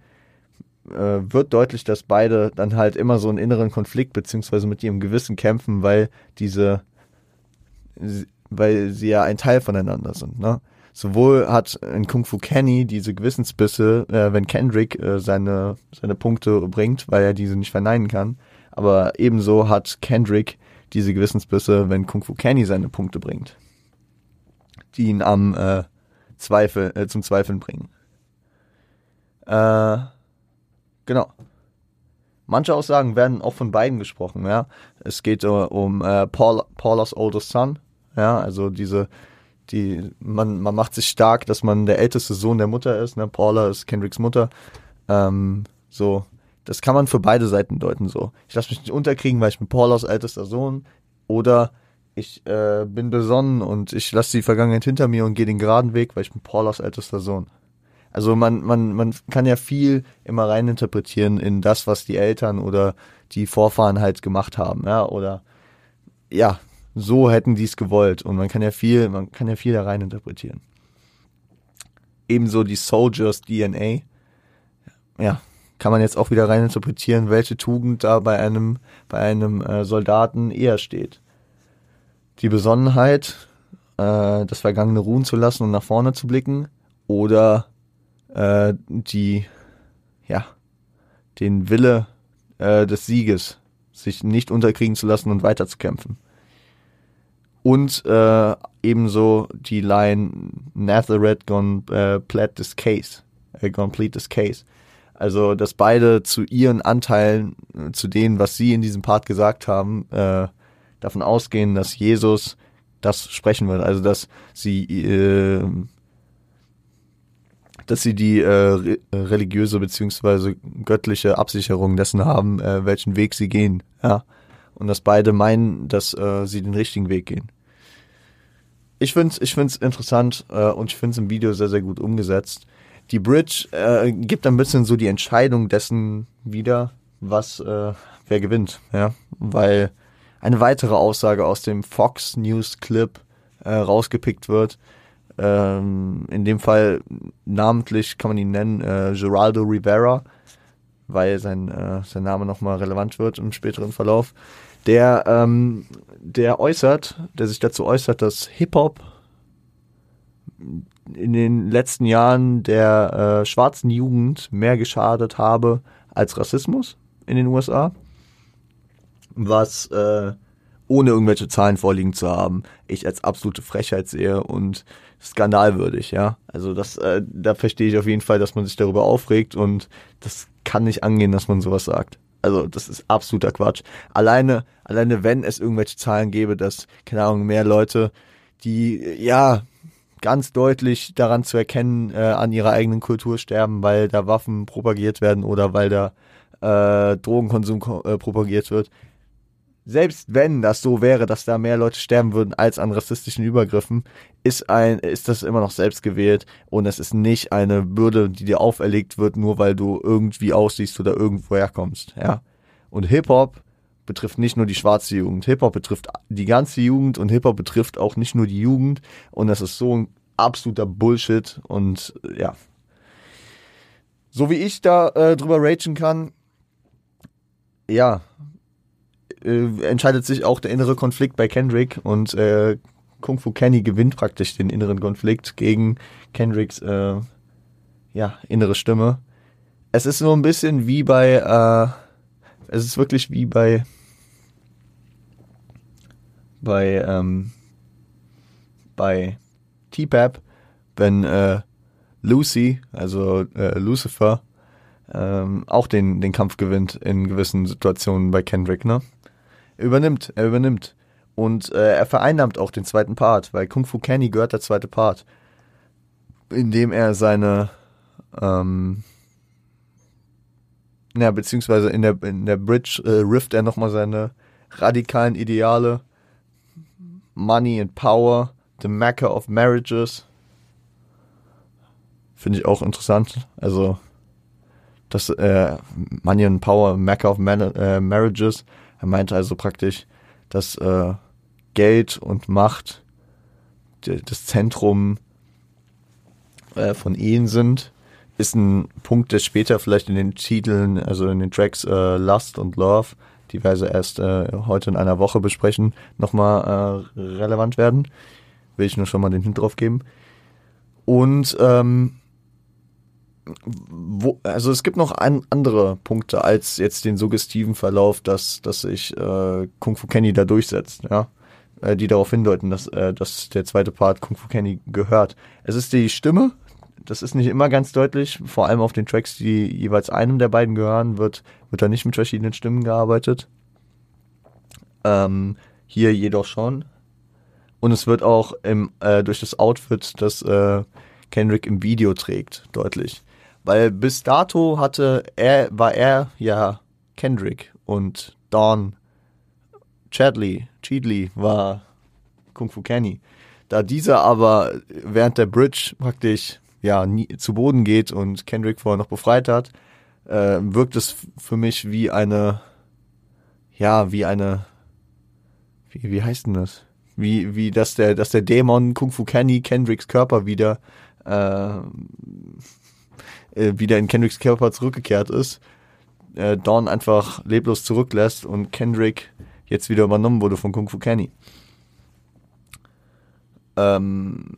äh, wird deutlich, dass beide dann halt immer so einen inneren Konflikt beziehungsweise mit ihrem Gewissen kämpfen, weil diese, weil sie ja ein Teil voneinander sind. Ne? Sowohl hat in Kung Fu Kenny diese Gewissensbisse, äh, wenn Kendrick äh, seine, seine Punkte bringt, weil er diese nicht verneinen kann, aber ebenso hat Kendrick diese Gewissensbisse, wenn Kung Fu Kenny seine Punkte bringt, die ihn am äh, Zweifel, äh, zum Zweifeln bringen. Äh, Genau. Manche Aussagen werden auch von beiden gesprochen, ja. Es geht uh, um äh, Paul, Paulas oldest son, ja, also diese, die, man, man macht sich stark, dass man der älteste Sohn der Mutter ist, ne? Paula ist Kendricks Mutter. Ähm, so, das kann man für beide Seiten deuten, so. Ich lasse mich nicht unterkriegen, weil ich bin Paulas ältester Sohn, oder ich äh, bin besonnen und ich lasse die Vergangenheit hinter mir und gehe den geraden Weg, weil ich bin Paulas ältester Sohn. Also man, man, man kann ja viel immer reininterpretieren in das, was die Eltern oder die Vorfahren halt gemacht haben, ja, oder ja, so hätten die es gewollt. Und man kann ja viel, man kann ja viel da reininterpretieren. Ebenso die Soldiers DNA. Ja, kann man jetzt auch wieder reininterpretieren, welche Tugend da bei einem, bei einem äh, Soldaten eher steht. Die Besonnenheit, äh, das Vergangene ruhen zu lassen und nach vorne zu blicken, oder äh, die, ja, den Wille äh, des Sieges, sich nicht unterkriegen zu lassen und weiterzukämpfen. Und äh, ebenso die Line Natharet gone äh, plead this case, äh, plead this case. Also, dass beide zu ihren Anteilen, zu denen, was sie in diesem Part gesagt haben, äh, davon ausgehen, dass Jesus das sprechen wird. Also, dass sie, äh, dass sie die äh, religiöse beziehungsweise göttliche Absicherung dessen haben, äh, welchen Weg sie gehen. Ja. Und dass beide meinen, dass äh, sie den richtigen Weg gehen. Ich finde es ich find's interessant äh, und ich finde es im Video sehr, sehr gut umgesetzt. Die Bridge äh, gibt ein bisschen so die Entscheidung dessen wieder, was äh, wer gewinnt, ja, weil eine weitere Aussage aus dem Fox News Clip äh, rausgepickt wird. Ähm, in dem Fall namentlich kann man ihn nennen äh, Geraldo Rivera, weil sein, äh, sein Name nochmal relevant wird im späteren Verlauf. Der, ähm, der äußert, der sich dazu äußert, dass Hip-Hop in den letzten Jahren der äh, schwarzen Jugend mehr geschadet habe als Rassismus in den USA. Was äh, ohne irgendwelche Zahlen vorliegen zu haben, ich als absolute Frechheit sehe und skandalwürdig, ja. Also das, äh, da verstehe ich auf jeden Fall, dass man sich darüber aufregt und das kann nicht angehen, dass man sowas sagt. Also das ist absoluter Quatsch. Alleine, alleine wenn es irgendwelche Zahlen gäbe, dass, keine Ahnung, mehr Leute, die ja ganz deutlich daran zu erkennen, äh, an ihrer eigenen Kultur sterben, weil da Waffen propagiert werden oder weil da äh, Drogenkonsum äh, propagiert wird. Selbst wenn das so wäre, dass da mehr Leute sterben würden als an rassistischen Übergriffen, ist ein, ist das immer noch selbst gewählt und es ist nicht eine Bürde, die dir auferlegt wird, nur weil du irgendwie aussiehst oder irgendwo herkommst, ja. Und Hip-Hop betrifft nicht nur die schwarze Jugend. Hip-Hop betrifft die ganze Jugend und Hip-Hop betrifft auch nicht nur die Jugend. Und das ist so ein absoluter Bullshit. Und ja. So wie ich da äh, drüber ragen kann, ja, äh, entscheidet sich auch der innere Konflikt bei Kendrick und äh, Kung Fu Kenny gewinnt praktisch den inneren Konflikt gegen Kendricks äh, ja, innere Stimme. Es ist so ein bisschen wie bei, äh, es ist wirklich wie bei bei ähm, bei T-Pap, wenn äh, Lucy, also äh, Lucifer, ähm, auch den, den Kampf gewinnt in gewissen Situationen bei Kendrick, ne? Er übernimmt, er übernimmt. Und äh, er vereinnahmt auch den zweiten Part, weil Kung Fu Kenny gehört der zweite Part. Indem er seine, ähm, ja, beziehungsweise in der, in der Bridge äh, rifft er nochmal seine radikalen Ideale. Money and Power, The Mecca of Marriages. Finde ich auch interessant. Also, das äh, Money and Power, Mecca of Man äh, Marriages. Er meinte also praktisch, dass äh, Geld und Macht das Zentrum äh, von Ehen sind. Ist ein Punkt, der später vielleicht in den Titeln, also in den Tracks äh, Lust und Love, die wir also erst äh, heute in einer Woche besprechen, nochmal äh, relevant werden. Will ich nur schon mal den Hint drauf geben. Und ähm, wo, also es gibt noch ein, andere Punkte als jetzt den suggestiven Verlauf, dass, dass sich äh, Kung Fu Kenny da durchsetzt, ja, äh, die darauf hindeuten, dass, äh, dass der zweite Part Kung Fu Kenny gehört. Es ist die Stimme, das ist nicht immer ganz deutlich, vor allem auf den Tracks, die jeweils einem der beiden gehören, wird, wird da nicht mit verschiedenen Stimmen gearbeitet. Ähm, hier jedoch schon. Und es wird auch im, äh, durch das Outfit, das äh, Kendrick im Video trägt, deutlich. Weil bis dato hatte er, war er ja Kendrick und Dawn Chadley, Cheadley war Kung Fu Kenny. Da dieser aber während der Bridge praktisch ja nie, zu Boden geht und Kendrick vorher noch befreit hat, äh, wirkt es für mich wie eine ja wie eine wie, wie heißt denn das? Wie wie dass der dass der Dämon Kung Fu Kenny Kendricks Körper wieder äh, äh, wieder in Kendricks Körper zurückgekehrt ist, äh, Dawn einfach leblos zurücklässt und Kendrick jetzt wieder übernommen wurde von Kung Fu Kenny. Ähm,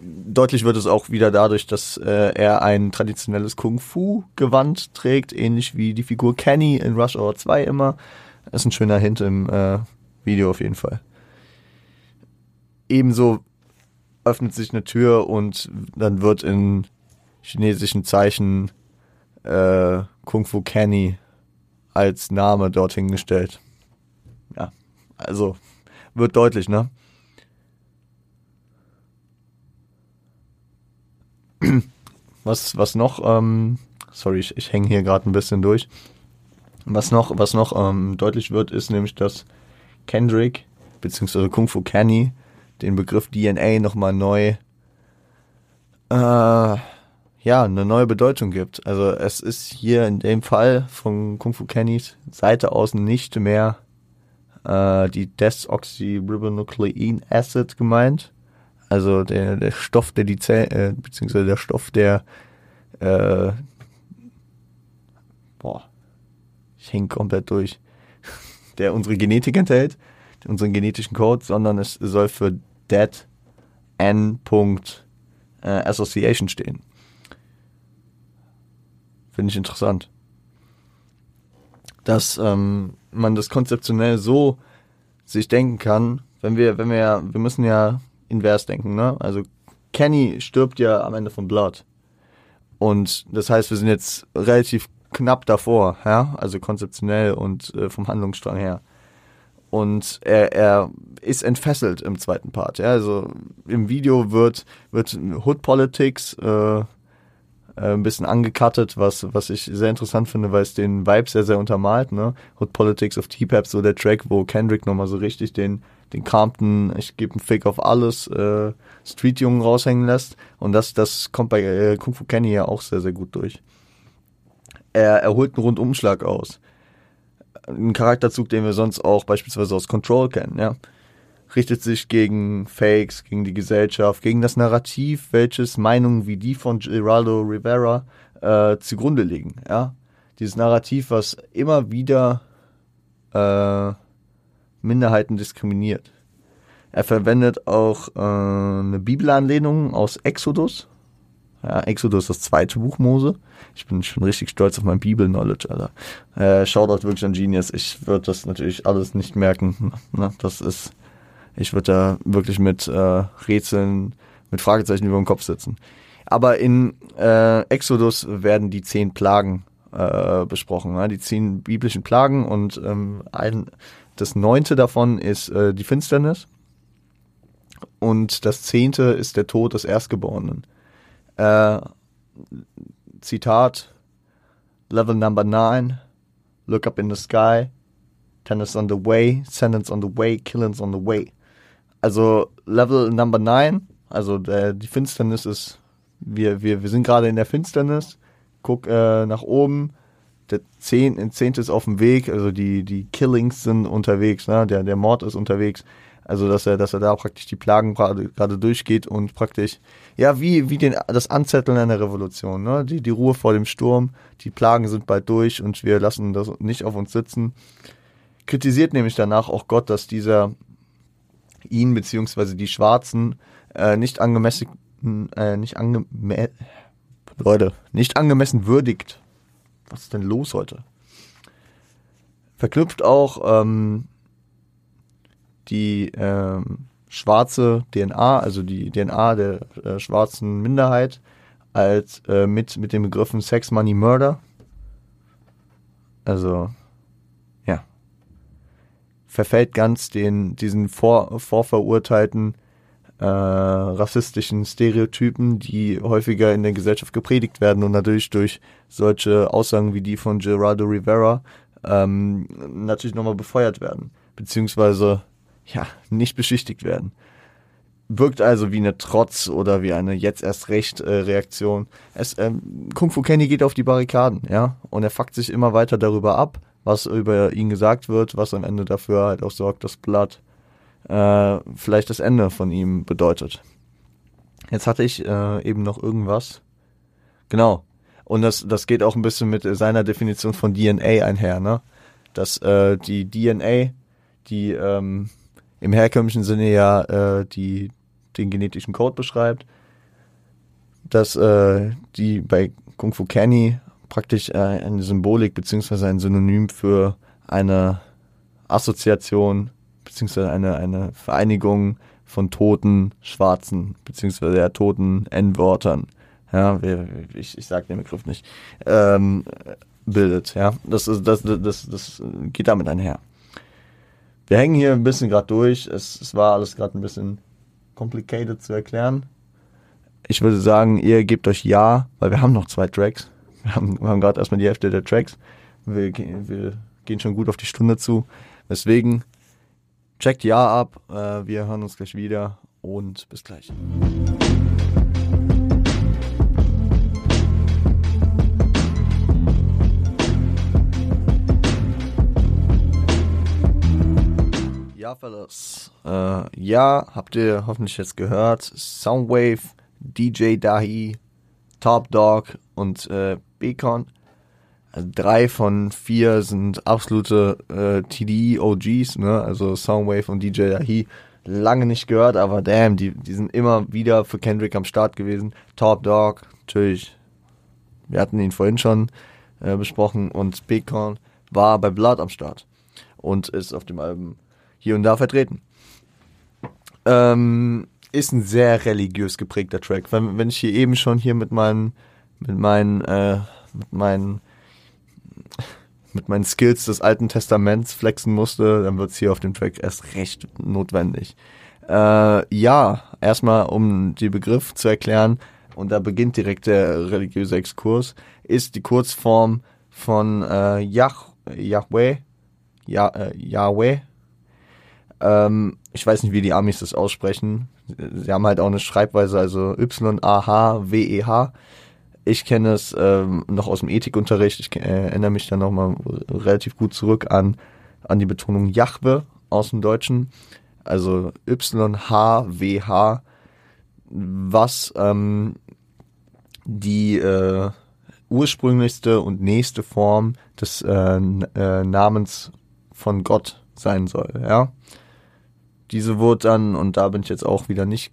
deutlich wird es auch wieder dadurch, dass äh, er ein traditionelles Kung Fu Gewand trägt, ähnlich wie die Figur Kenny in Rush Hour 2 immer. Das ist ein schöner Hint im äh, Video auf jeden Fall. ebenso öffnet sich eine Tür und dann wird in chinesischen Zeichen äh, Kung Fu Kenny als Name dorthin gestellt. Ja, also wird deutlich, ne? Was, was noch, ähm, sorry, ich, ich hänge hier gerade ein bisschen durch. Was noch, was noch ähm, deutlich wird, ist nämlich, dass Kendrick, beziehungsweise Kung Fu Kenny, den Begriff DNA nochmal neu, äh, ja, eine neue Bedeutung gibt. Also es ist hier in dem Fall von Kung Fu Kennys Seite aus nicht mehr äh, die Desoxyribonuclein Acid gemeint, also der, der Stoff, der die Zellen, äh, beziehungsweise der Stoff, der, äh, boah, ich hänge komplett durch, der unsere Genetik enthält, unseren genetischen Code, sondern es soll für Dead N. Äh, Association stehen. Finde ich interessant. Dass ähm, man das konzeptionell so sich denken kann, wenn wir, wenn wir ja, wir müssen ja invers denken, ne? Also Kenny stirbt ja am Ende von Blood. Und das heißt, wir sind jetzt relativ knapp davor, ja, also konzeptionell und äh, vom Handlungsstrang her. Und er, er ist entfesselt im zweiten Part, ja, also im Video wird, wird Hood Politics äh, äh, ein bisschen angekattet, was, was ich sehr interessant finde, weil es den Vibe sehr, sehr untermalt, ne? Hood Politics of T-Pap, so der Track, wo Kendrick nochmal so richtig den, den Compton, ich gebe einen Fick auf alles, äh, Street-Jungen raushängen lässt. Und das, das kommt bei äh, Kung Fu Kenny ja auch sehr, sehr gut durch. Er, er holt einen Rundumschlag aus. Ein Charakterzug, den wir sonst auch beispielsweise aus Control kennen, ja. Richtet sich gegen Fakes, gegen die Gesellschaft, gegen das Narrativ, welches Meinungen wie die von Geraldo Rivera äh, zugrunde liegen, ja. Dieses Narrativ, was immer wieder äh, Minderheiten diskriminiert. Er verwendet auch äh, eine Bibelanlehnung aus Exodus. Ja, Exodus, das zweite Buch Mose. Ich bin schon richtig stolz auf mein Bibel-Knowledge, Alter. Äh, Shoutout wirklich an Genius. Ich würde das natürlich alles nicht merken. Ne? Das ist, ich würde da wirklich mit äh, Rätseln, mit Fragezeichen über dem Kopf sitzen. Aber in äh, Exodus werden die zehn Plagen äh, besprochen, ja? die zehn biblischen Plagen und ähm, ein, das neunte davon ist äh, die Finsternis. Und das zehnte ist der Tod des Erstgeborenen. Äh, Zitat, Level number nine, look up in the sky, tennis on the way, sentence on the way, killings on the way. Also Level number nine, also der, die Finsternis ist, wir, wir, wir sind gerade in der Finsternis, guck äh, nach oben, der Zehn, Zehnte ist auf dem Weg, also die, die Killings sind unterwegs, ne? der, der Mord ist unterwegs. Also dass er, dass er da praktisch die Plagen gerade, gerade durchgeht und praktisch, ja, wie, wie den, das Anzetteln einer Revolution, ne? Die, die Ruhe vor dem Sturm, die Plagen sind bald durch und wir lassen das nicht auf uns sitzen. Kritisiert nämlich danach auch Gott, dass dieser ihn beziehungsweise die Schwarzen äh, nicht angemessen, äh, nicht ange, Leute, nicht angemessen würdigt. Was ist denn los heute? Verknüpft auch ähm, die ähm, schwarze DNA, also die DNA der äh, schwarzen Minderheit, als äh, mit, mit den Begriffen Sex, Money, Murder. Also. Verfällt ganz den, diesen vor, vorverurteilten äh, rassistischen Stereotypen, die häufiger in der Gesellschaft gepredigt werden und natürlich durch solche Aussagen wie die von Gerardo Rivera ähm, natürlich nochmal befeuert werden. Beziehungsweise ja, nicht beschichtigt werden. Wirkt also wie eine Trotz oder wie eine jetzt erst recht äh, Reaktion. Es, ähm, Kung Fu Kenny geht auf die Barrikaden, ja, und er fuckt sich immer weiter darüber ab, was über ihn gesagt wird, was am Ende dafür halt auch sorgt, dass Blood äh, vielleicht das Ende von ihm bedeutet. Jetzt hatte ich äh, eben noch irgendwas. Genau. Und das, das geht auch ein bisschen mit seiner Definition von DNA einher, ne? Dass äh, die DNA, die ähm, im herkömmlichen Sinne ja äh, die, den genetischen Code beschreibt, dass äh, die bei Kung Fu Kenny praktisch äh, eine Symbolik beziehungsweise ein Synonym für eine Assoziation beziehungsweise eine, eine Vereinigung von toten Schwarzen, beziehungsweise ja, toten N-Wörtern, ja, ich, ich sage den Begriff nicht, ähm, bildet, ja. Das, ist, das, das, das geht damit einher. Wir hängen hier ein bisschen gerade durch. Es, es war alles gerade ein bisschen complicated zu erklären. Ich würde sagen, ihr gebt euch Ja, weil wir haben noch zwei Tracks. Wir haben, haben gerade erstmal die Hälfte der Tracks. Wir, wir gehen schon gut auf die Stunde zu. Deswegen checkt Ja ab. Äh, wir hören uns gleich wieder und bis gleich. Ja, Fellas. Äh, ja, habt ihr hoffentlich jetzt gehört. Soundwave, DJ Dahi, Top Dog und äh, Bacon. Also drei von vier sind absolute äh, TD-OGs, ne? Also Soundwave und DJ Dahi. Lange nicht gehört, aber damn, die, die sind immer wieder für Kendrick am Start gewesen. Top Dog, natürlich. Wir hatten ihn vorhin schon äh, besprochen und Bacon war bei Blood am Start und ist auf dem Album hier und da vertreten. Ähm, ist ein sehr religiös geprägter Track. Wenn, wenn ich hier eben schon hier mit meinen, mit meinen, äh, mit meinen, mit meinen Skills des Alten Testaments flexen musste, dann wird es hier auf dem Track erst recht notwendig. Äh, ja, erstmal um die Begriff zu erklären, und da beginnt direkt der religiöse Exkurs, ist die Kurzform von äh, Yah, Yahweh, ja, äh, Yahweh, ähm, ich weiß nicht, wie die Amis das aussprechen. Sie haben halt auch eine Schreibweise, also Y-A-H-W-E-H. Ich kenne es ähm, noch aus dem Ethikunterricht. Ich äh, erinnere mich dann nochmal relativ gut zurück an, an die Betonung Jahwe aus dem Deutschen. Also Y-H-W-H, was ähm, die äh, ursprünglichste und nächste Form des äh, äh, Namens von Gott sein soll. Ja, diese wurde dann, und da bin ich jetzt auch wieder nicht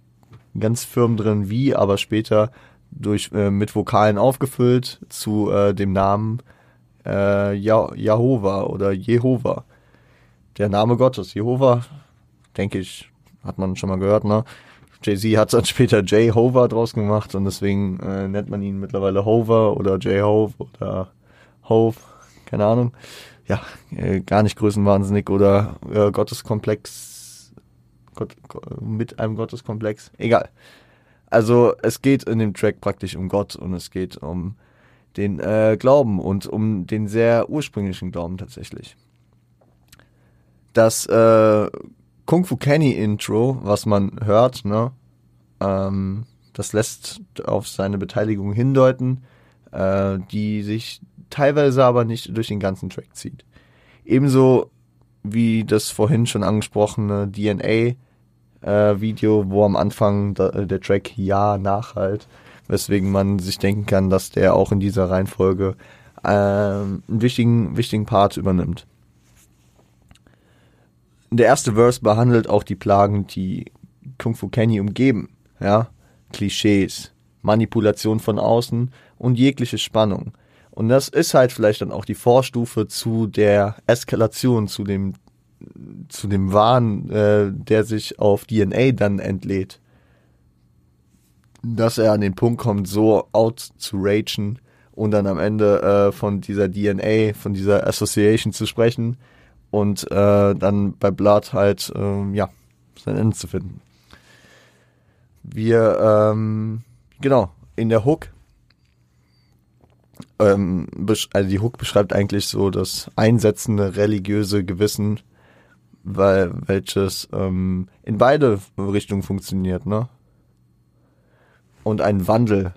ganz firm drin, wie, aber später durch äh, mit Vokalen aufgefüllt zu äh, dem Namen äh, Jehova oder Jehova. Der Name Gottes, Jehova, denke ich, hat man schon mal gehört, ne? Jay-Z hat dann später Jehovah draus gemacht und deswegen äh, nennt man ihn mittlerweile Hover oder J-Hove oder Hove, keine Ahnung. Ja, äh, gar nicht größenwahnsinnig oder äh, Gotteskomplex Gott, mit einem Gotteskomplex. Egal. Also es geht in dem Track praktisch um Gott und es geht um den äh, Glauben und um den sehr ursprünglichen Glauben tatsächlich. Das äh, Kung Fu Kenny Intro, was man hört, ne, ähm, das lässt auf seine Beteiligung hindeuten, äh, die sich teilweise aber nicht durch den ganzen Track zieht. Ebenso wie das vorhin schon angesprochene DNA äh, Video, wo am Anfang da, äh, der Track Ja nachhalt, weswegen man sich denken kann, dass der auch in dieser Reihenfolge äh, einen wichtigen, wichtigen Part übernimmt. Der erste Verse behandelt auch die Plagen, die Kung Fu Kenny umgeben, ja, Klischees, Manipulation von außen und jegliche Spannung. Und das ist halt vielleicht dann auch die Vorstufe zu der Eskalation, zu dem zu dem Wahn, äh, der sich auf DNA dann entlädt, dass er an den Punkt kommt, so out zu ragen und dann am Ende äh, von dieser DNA, von dieser Association zu sprechen und äh, dann bei Blood halt, ähm, ja, sein Ende zu finden. Wir, ähm, genau, in der Hook ähm, also die Hook beschreibt eigentlich so das einsetzende religiöse Gewissen weil welches ähm, in beide Richtungen funktioniert, ne? Und einen Wandel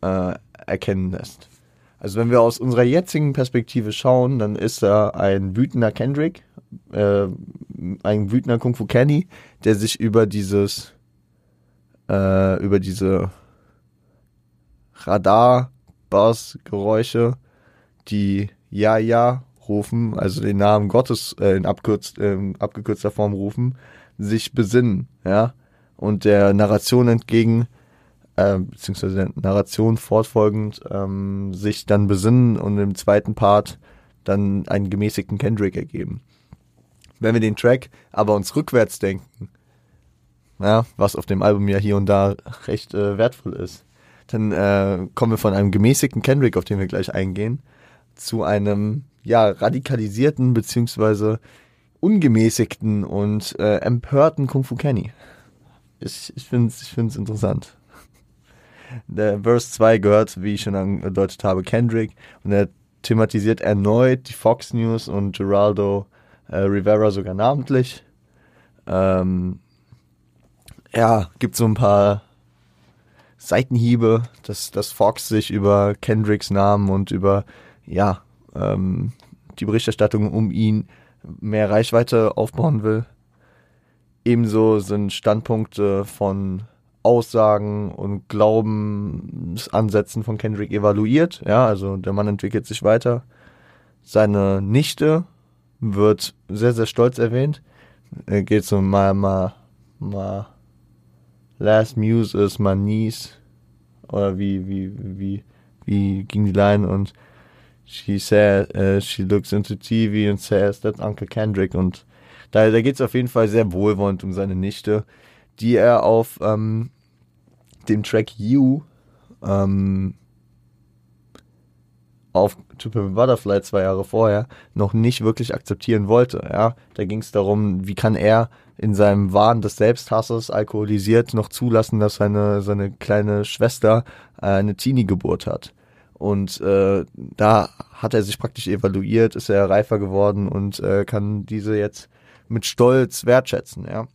äh, erkennen lässt. Also wenn wir aus unserer jetzigen Perspektive schauen, dann ist da ein wütender Kendrick, äh, ein wütender Kung Fu Kenny, der sich über dieses, äh, über diese Radar-Bass-Geräusche, die Ja, ja rufen, also den Namen Gottes äh, in, abkürz, äh, abgekürzter Form rufen, sich besinnen, ja, und der Narration entgegen, äh, beziehungsweise der Narration fortfolgend, ähm, sich dann besinnen und im zweiten Part dann einen gemäßigten Kendrick ergeben. Wenn wir den Track aber uns rückwärts denken, ja, was auf dem Album ja hier und da recht äh, wertvoll ist. Dann äh, kommen wir von einem gemäßigten Kendrick, auf den wir gleich eingehen, zu einem ja radikalisierten beziehungsweise ungemäßigten und äh, empörten Kung Fu Kenny. Ich, ich finde es ich interessant. Der Verse 2 gehört, wie ich schon angedeutet habe, Kendrick und er thematisiert erneut die Fox News und Geraldo äh, Rivera sogar namentlich. Ähm, ja, gibt so ein paar Seitenhiebe, dass, dass Fox sich über Kendricks Namen und über ja, ähm, die Berichterstattung um ihn mehr Reichweite aufbauen will. Ebenso sind Standpunkte von Aussagen und Glaubensansätzen von Kendrick evaluiert. Ja, also der Mann entwickelt sich weiter. Seine Nichte wird sehr, sehr stolz erwähnt. Er geht so mal, mal, mal, last muse is my niece. Oder wie, wie, wie, wie ging die Line und she said, uh, she looks into TV and says that's Uncle Kendrick und da, da geht es auf jeden Fall sehr wohlwollend um seine Nichte, die er auf ähm, dem Track You ähm, auf To Pimp Butterfly zwei Jahre vorher noch nicht wirklich akzeptieren wollte. Ja, da ging es darum, wie kann er in seinem Wahn des Selbsthasses alkoholisiert noch zulassen, dass seine seine kleine Schwester äh, eine Teenie-Geburt hat. Und äh, da hat er sich praktisch evaluiert, ist er reifer geworden und äh, kann diese jetzt mit Stolz wertschätzen. Ja.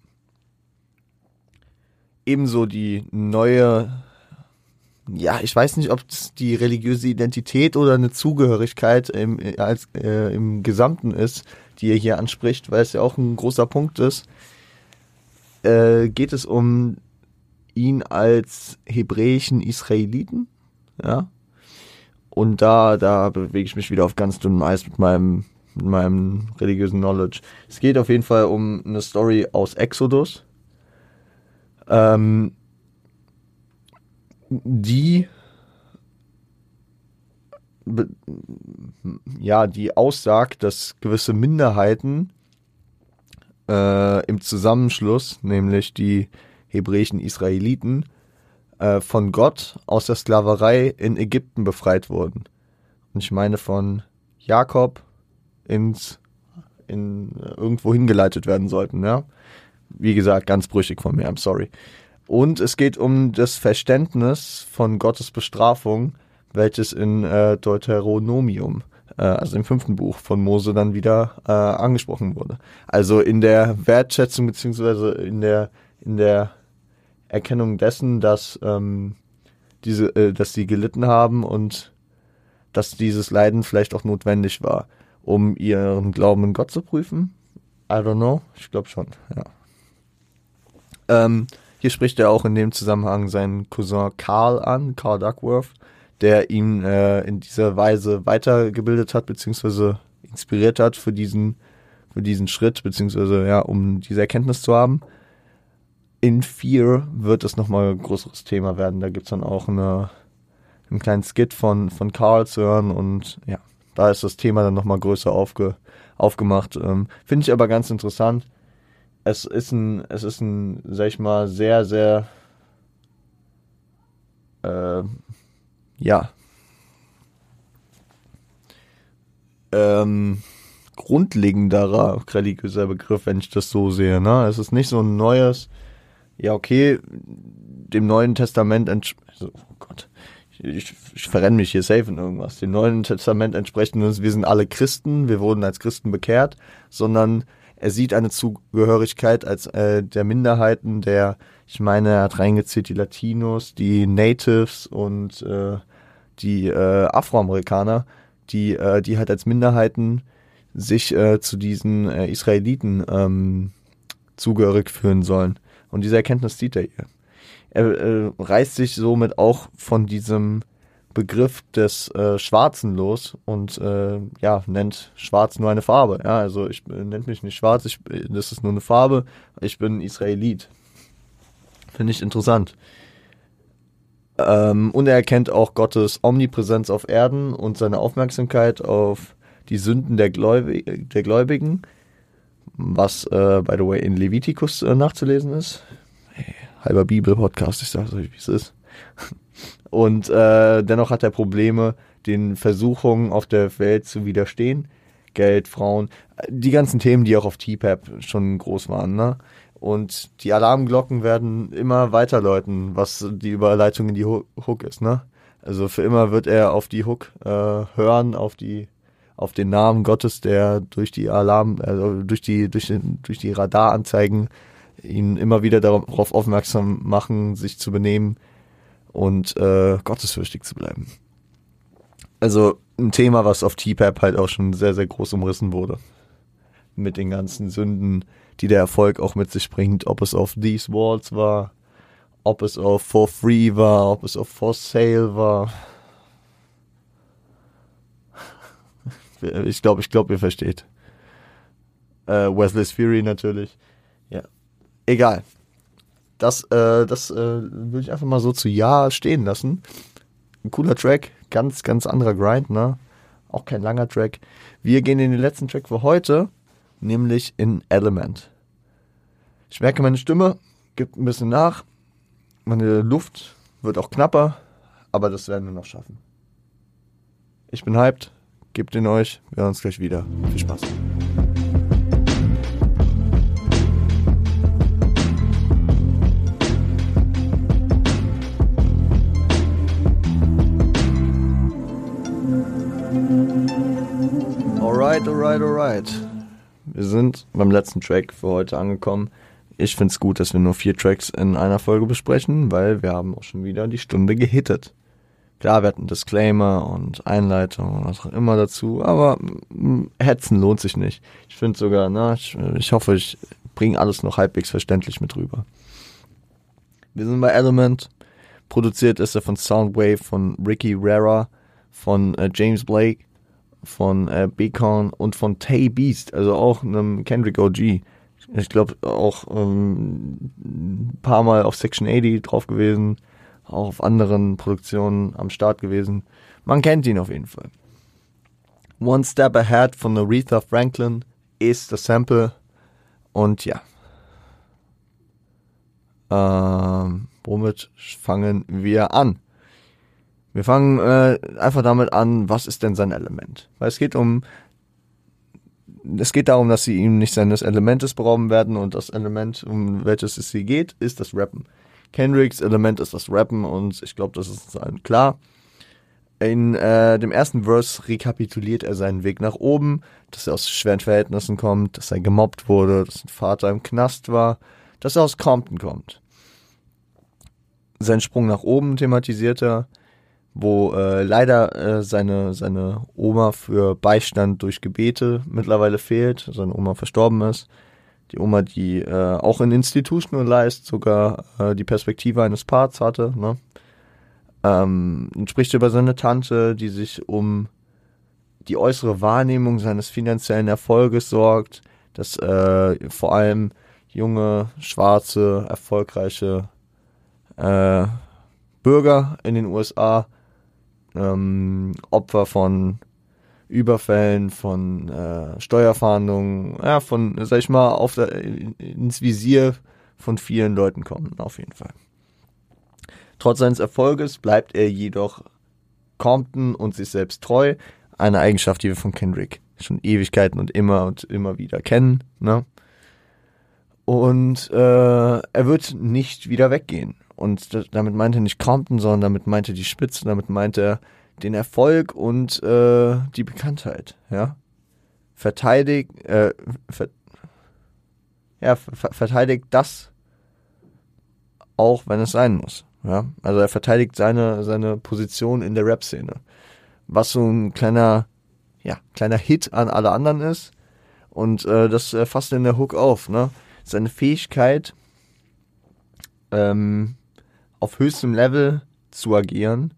Ebenso die neue ja, ich weiß nicht, ob es die religiöse Identität oder eine Zugehörigkeit im, als, äh, im Gesamten ist, die er hier anspricht, weil es ja auch ein großer Punkt ist. Äh, geht es um ihn als hebräischen Israeliten, ja. Und da, da bewege ich mich wieder auf ganz dünnem Eis mit meinem, mit meinem religiösen Knowledge. Es geht auf jeden Fall um eine Story aus Exodus. Ähm, die ja, die aussagt, dass gewisse Minderheiten äh, im Zusammenschluss, nämlich die hebräischen Israeliten, äh, von Gott aus der Sklaverei in Ägypten befreit wurden. Und ich meine von Jakob ins in äh, irgendwo hingeleitet werden sollten, ja. Wie gesagt, ganz brüchig von mir, I'm sorry. Und es geht um das Verständnis von Gottes Bestrafung, welches in äh, Deuteronomium, äh, also im fünften Buch von Mose, dann wieder äh, angesprochen wurde. Also in der Wertschätzung beziehungsweise in der in der Erkennung dessen, dass ähm, diese, äh, dass sie gelitten haben und dass dieses Leiden vielleicht auch notwendig war, um ihren Glauben in Gott zu prüfen. I don't know, ich glaube schon, ja. Ähm, hier spricht er auch in dem Zusammenhang seinen Cousin Carl an, Carl Duckworth, der ihn äh, in dieser Weise weitergebildet hat, beziehungsweise inspiriert hat für diesen, für diesen Schritt, beziehungsweise ja, um diese Erkenntnis zu haben. In Fear wird es nochmal ein größeres Thema werden. Da gibt es dann auch eine, einen kleinen Skit von, von Carl zu hören und ja, da ist das Thema dann nochmal größer aufge, aufgemacht. Ähm, Finde ich aber ganz interessant es ist ein, es ist ein, sag ich mal, sehr, sehr, äh, ja, ähm, grundlegenderer religiöser Begriff, wenn ich das so sehe. Ne? Es ist nicht so ein neues, ja, okay, dem Neuen Testament also, oh Gott, ich, ich verrenne mich hier safe in irgendwas. Dem Neuen Testament entsprechend, wir sind alle Christen, wir wurden als Christen bekehrt, sondern er sieht eine Zugehörigkeit als äh, der Minderheiten, der, ich meine, er hat reingezählt die Latinos, die Natives und äh, die äh, Afroamerikaner, die, äh, die halt als Minderheiten sich äh, zu diesen äh, Israeliten ähm, zugehörig fühlen sollen. Und diese Erkenntnis sieht er hier. Er äh, reißt sich somit auch von diesem Begriff des äh, Schwarzen los und äh, ja, nennt Schwarz nur eine Farbe. Ja, also ich äh, nennt mich nicht schwarz, ich, das ist nur eine Farbe, ich bin Israelit. Finde ich interessant. Ähm, und er erkennt auch Gottes Omnipräsenz auf Erden und seine Aufmerksamkeit auf die Sünden der, Gläubig der Gläubigen, was, äh, by the way, in Levitikus äh, nachzulesen ist. halber Bibel-Podcast, ich sage euch, wie es ist. Und äh, dennoch hat er Probleme, den Versuchungen auf der Welt zu widerstehen. Geld, Frauen, die ganzen Themen, die auch auf TPAP schon groß waren, ne? Und die Alarmglocken werden immer weiter läuten, was die Überleitung in die Hook ist, ne? Also für immer wird er auf die Hook äh, hören, auf die, auf den Namen Gottes, der durch die Alarm, also durch die, durch, den, durch die Radaranzeigen ihn immer wieder darauf aufmerksam machen, sich zu benehmen und äh, gottesfürchtig zu bleiben. Also ein Thema, was auf TPAP halt auch schon sehr, sehr groß umrissen wurde. Mit den ganzen Sünden, die der Erfolg auch mit sich bringt, ob es auf These Walls war, ob es auf For Free war, ob es auf For Sale war. Ich glaube, ich glaube, ihr versteht. Äh, Wesley's Fury natürlich. Ja. Egal. Das, äh, das äh, würde ich einfach mal so zu Ja stehen lassen. Ein cooler Track, ganz, ganz anderer Grind, ne? Auch kein langer Track. Wir gehen in den letzten Track für heute nämlich in Element. Ich merke, meine Stimme gibt ein bisschen nach, meine Luft wird auch knapper, aber das werden wir noch schaffen. Ich bin hyped, gebt ihn euch, wir hören uns gleich wieder. Viel Spaß. Alright, alright, alright. Wir sind beim letzten Track für heute angekommen. Ich finde es gut, dass wir nur vier Tracks in einer Folge besprechen, weil wir haben auch schon wieder die Stunde gehittet. Klar, wir hatten Disclaimer und Einleitung und was auch immer dazu, aber mm, Hetzen lohnt sich nicht. Ich finde sogar, na, ich, ich hoffe, ich bringe alles noch halbwegs verständlich mit rüber. Wir sind bei Element. Produziert ist er von Soundwave, von Ricky Rara, von äh, James Blake von äh, Beacon und von Tay Beast, also auch einem Kendrick OG. Ich glaube auch ähm, ein paar Mal auf Section 80 drauf gewesen, auch auf anderen Produktionen am Start gewesen. Man kennt ihn auf jeden Fall. One Step Ahead von Aretha Franklin ist das Sample und ja. Ähm, womit fangen wir an? Wir fangen äh, einfach damit an, was ist denn sein Element? Weil es geht um, es geht darum, dass sie ihm nicht seines Elementes berauben werden und das Element, um welches es hier geht, ist das Rappen. Kendricks Element ist das Rappen und ich glaube, das ist allen klar. In äh, dem ersten Verse rekapituliert er seinen Weg nach oben, dass er aus schweren Verhältnissen kommt, dass er gemobbt wurde, dass sein Vater im Knast war, dass er aus Compton kommt. Sein Sprung nach oben thematisiert er, wo äh, leider äh, seine, seine Oma für Beistand durch Gebete mittlerweile fehlt, seine Oma verstorben ist. Die Oma, die äh, auch in Institutionalized sogar äh, die Perspektive eines Parts hatte. Ne? Ähm, und spricht über seine Tante, die sich um die äußere Wahrnehmung seines finanziellen Erfolges sorgt, dass äh, vor allem junge, schwarze, erfolgreiche äh, Bürger in den USA ähm, Opfer von Überfällen, von äh, Steuerfahndungen, ja, von, sag ich mal, auf der, ins Visier von vielen Leuten kommen, auf jeden Fall. Trotz seines Erfolges bleibt er jedoch Compton und sich selbst treu, eine Eigenschaft, die wir von Kendrick schon Ewigkeiten und immer und immer wieder kennen, ne? Und äh, er wird nicht wieder weggehen. Und damit meinte er nicht Compton, sondern damit meinte die Spitze, damit meinte er den Erfolg und äh, die Bekanntheit, ja. Verteidigt, äh, ver ja, ver verteidigt das auch, wenn es sein muss. Ja, also er verteidigt seine, seine Position in der Rap-Szene. Was so ein kleiner, ja, kleiner Hit an alle anderen ist. Und äh, das äh, fasst in der Hook auf, ne? Seine Fähigkeit, ähm, auf höchstem Level zu agieren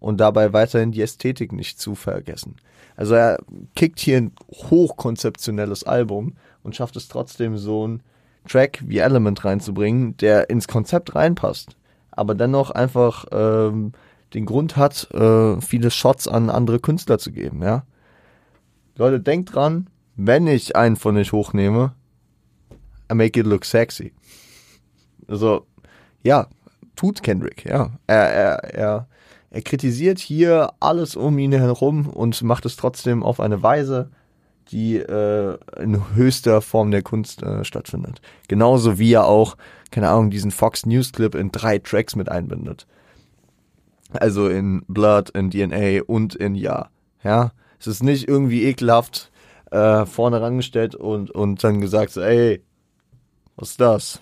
und dabei weiterhin die Ästhetik nicht zu vergessen. Also er kickt hier ein hochkonzeptionelles Album und schafft es trotzdem so einen Track wie Element reinzubringen, der ins Konzept reinpasst, aber dennoch einfach ähm, den Grund hat, äh, viele Shots an andere Künstler zu geben, ja. Leute, denkt dran, wenn ich einen von euch hochnehme, I make it look sexy. Also, ja, tut Kendrick, ja. Er, er, er, er kritisiert hier alles um ihn herum und macht es trotzdem auf eine Weise, die äh, in höchster Form der Kunst äh, stattfindet. Genauso wie er auch, keine Ahnung, diesen Fox News Clip in drei Tracks mit einbindet. Also in Blood, in DNA und in Ja. Ja, es ist nicht irgendwie ekelhaft äh, vorne rangestellt und, und dann gesagt so, ey, was ist das?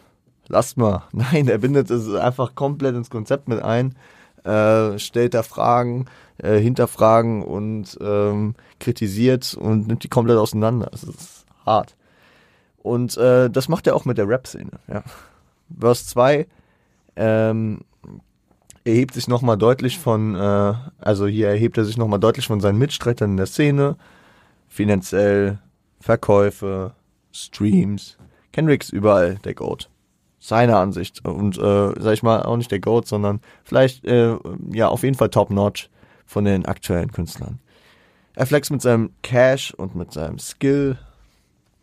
Lasst mal. Nein, er bindet es einfach komplett ins Konzept mit ein, äh, stellt da Fragen, äh, hinterfragen und ähm, kritisiert und nimmt die komplett auseinander. Es ist hart. Und äh, das macht er auch mit der Rap-Szene. Ja. Verse 2 ähm, erhebt sich nochmal deutlich von, äh, also hier erhebt er sich nochmal deutlich von seinen Mitstreitern in der Szene. Finanziell, Verkäufe, Streams. Kendrick ist überall der Goat. Seiner Ansicht. Und äh, sag ich mal, auch nicht der Goat, sondern vielleicht, äh, ja, auf jeden Fall top-notch von den aktuellen Künstlern. Er flext mit seinem Cash und mit seinem Skill.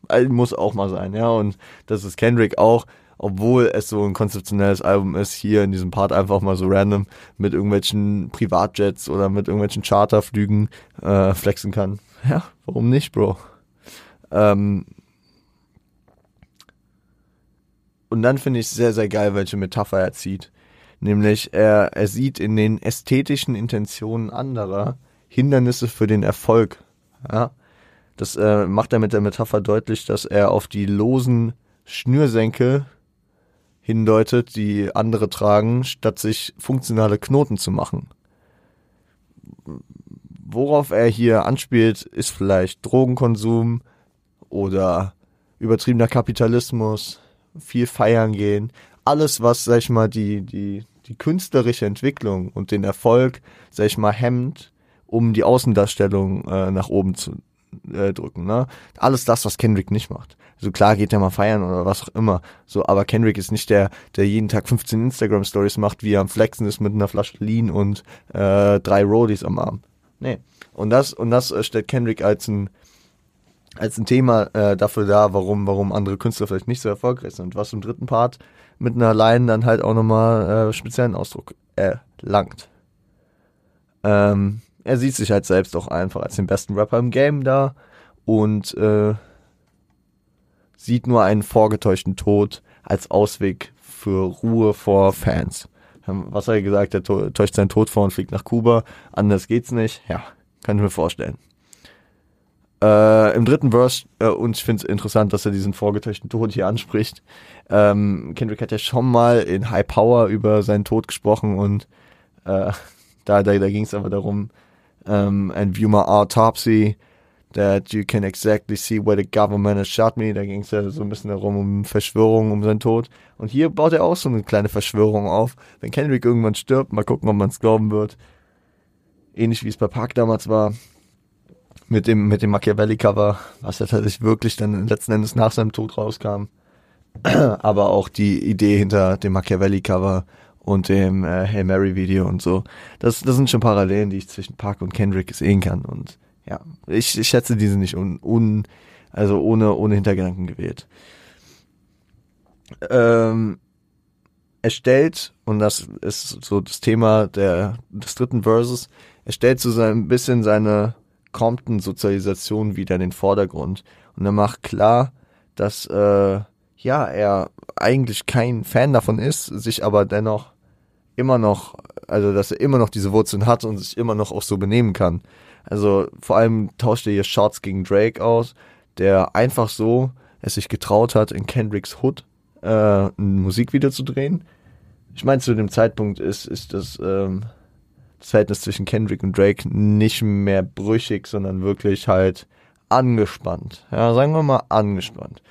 Also, muss auch mal sein, ja. Und das ist Kendrick auch obwohl es so ein konzeptionelles Album ist, hier in diesem Part einfach mal so random mit irgendwelchen Privatjets oder mit irgendwelchen Charterflügen äh, flexen kann. Ja, warum nicht, Bro? Ähm und dann finde ich sehr, sehr geil, welche Metapher er zieht. Nämlich, er, er sieht in den ästhetischen Intentionen anderer Hindernisse für den Erfolg. Ja? Das äh, macht er mit der Metapher deutlich, dass er auf die losen Schnürsenkel hindeutet, die andere tragen, statt sich funktionale Knoten zu machen. Worauf er hier anspielt, ist vielleicht Drogenkonsum oder übertriebener Kapitalismus, viel feiern gehen, alles, was, sag ich mal, die, die, die künstlerische Entwicklung und den Erfolg, sag ich mal, hemmt, um die Außendarstellung äh, nach oben zu äh, drücken. Ne? Alles das, was Kendrick nicht macht. So klar geht er mal feiern oder was auch immer. So, aber Kendrick ist nicht der, der jeden Tag 15 Instagram Stories macht, wie er am Flexen ist mit einer Flasche Lean und äh, drei Rollies am Arm. Nee. Und das und das äh, stellt Kendrick als ein als ein Thema äh, dafür da, warum warum andere Künstler vielleicht nicht so erfolgreich sind. Was im dritten Part mit einer Line dann halt auch nochmal äh, speziellen Ausdruck erlangt. Ähm, er sieht sich halt selbst auch einfach als den besten Rapper im Game da und äh, sieht nur einen vorgetäuschten Tod als Ausweg für Ruhe vor Fans. Was hat er gesagt? Er täuscht seinen Tod vor und fliegt nach Kuba. Anders geht's nicht. Ja, kann ich mir vorstellen. Äh, Im dritten Verse, äh, und ich finde es interessant, dass er diesen vorgetäuschten Tod hier anspricht. Ähm, Kendrick hat ja schon mal in High Power über seinen Tod gesprochen und äh, da, da, da ging es aber darum, um, and view my autopsy that you can exactly see where the government has shot me. Da ging es ja so ein bisschen darum, um Verschwörung, um seinen Tod. Und hier baut er auch so eine kleine Verschwörung auf. Wenn Kendrick irgendwann stirbt, mal gucken, ob man es glauben wird. Ähnlich wie es bei Park damals war. Mit dem, mit dem Machiavelli-Cover, was ja tatsächlich wirklich dann letzten Endes nach seinem Tod rauskam. Aber auch die Idee hinter dem Machiavelli-Cover und dem äh, Hey Mary Video und so. Das, das sind schon Parallelen, die ich zwischen Park und Kendrick sehen kann und ja, ich, ich schätze diese nicht un, un also ohne ohne Hintergedanken gewählt. Ähm, er stellt und das ist so das Thema der des dritten Verses. Er stellt so ein bisschen seine Compton-Sozialisation wieder in den Vordergrund und er macht klar, dass äh, ja er eigentlich kein Fan davon ist, sich aber dennoch immer noch, also dass er immer noch diese Wurzeln hat und sich immer noch auch so benehmen kann. Also vor allem tauscht er hier Shots gegen Drake aus, der einfach so es sich getraut hat, in Kendricks Hood äh, ein Musikvideo zu drehen. Ich meine, zu dem Zeitpunkt ist, ist das, ähm, das Verhältnis zwischen Kendrick und Drake nicht mehr brüchig, sondern wirklich halt angespannt. Ja, sagen wir mal angespannt.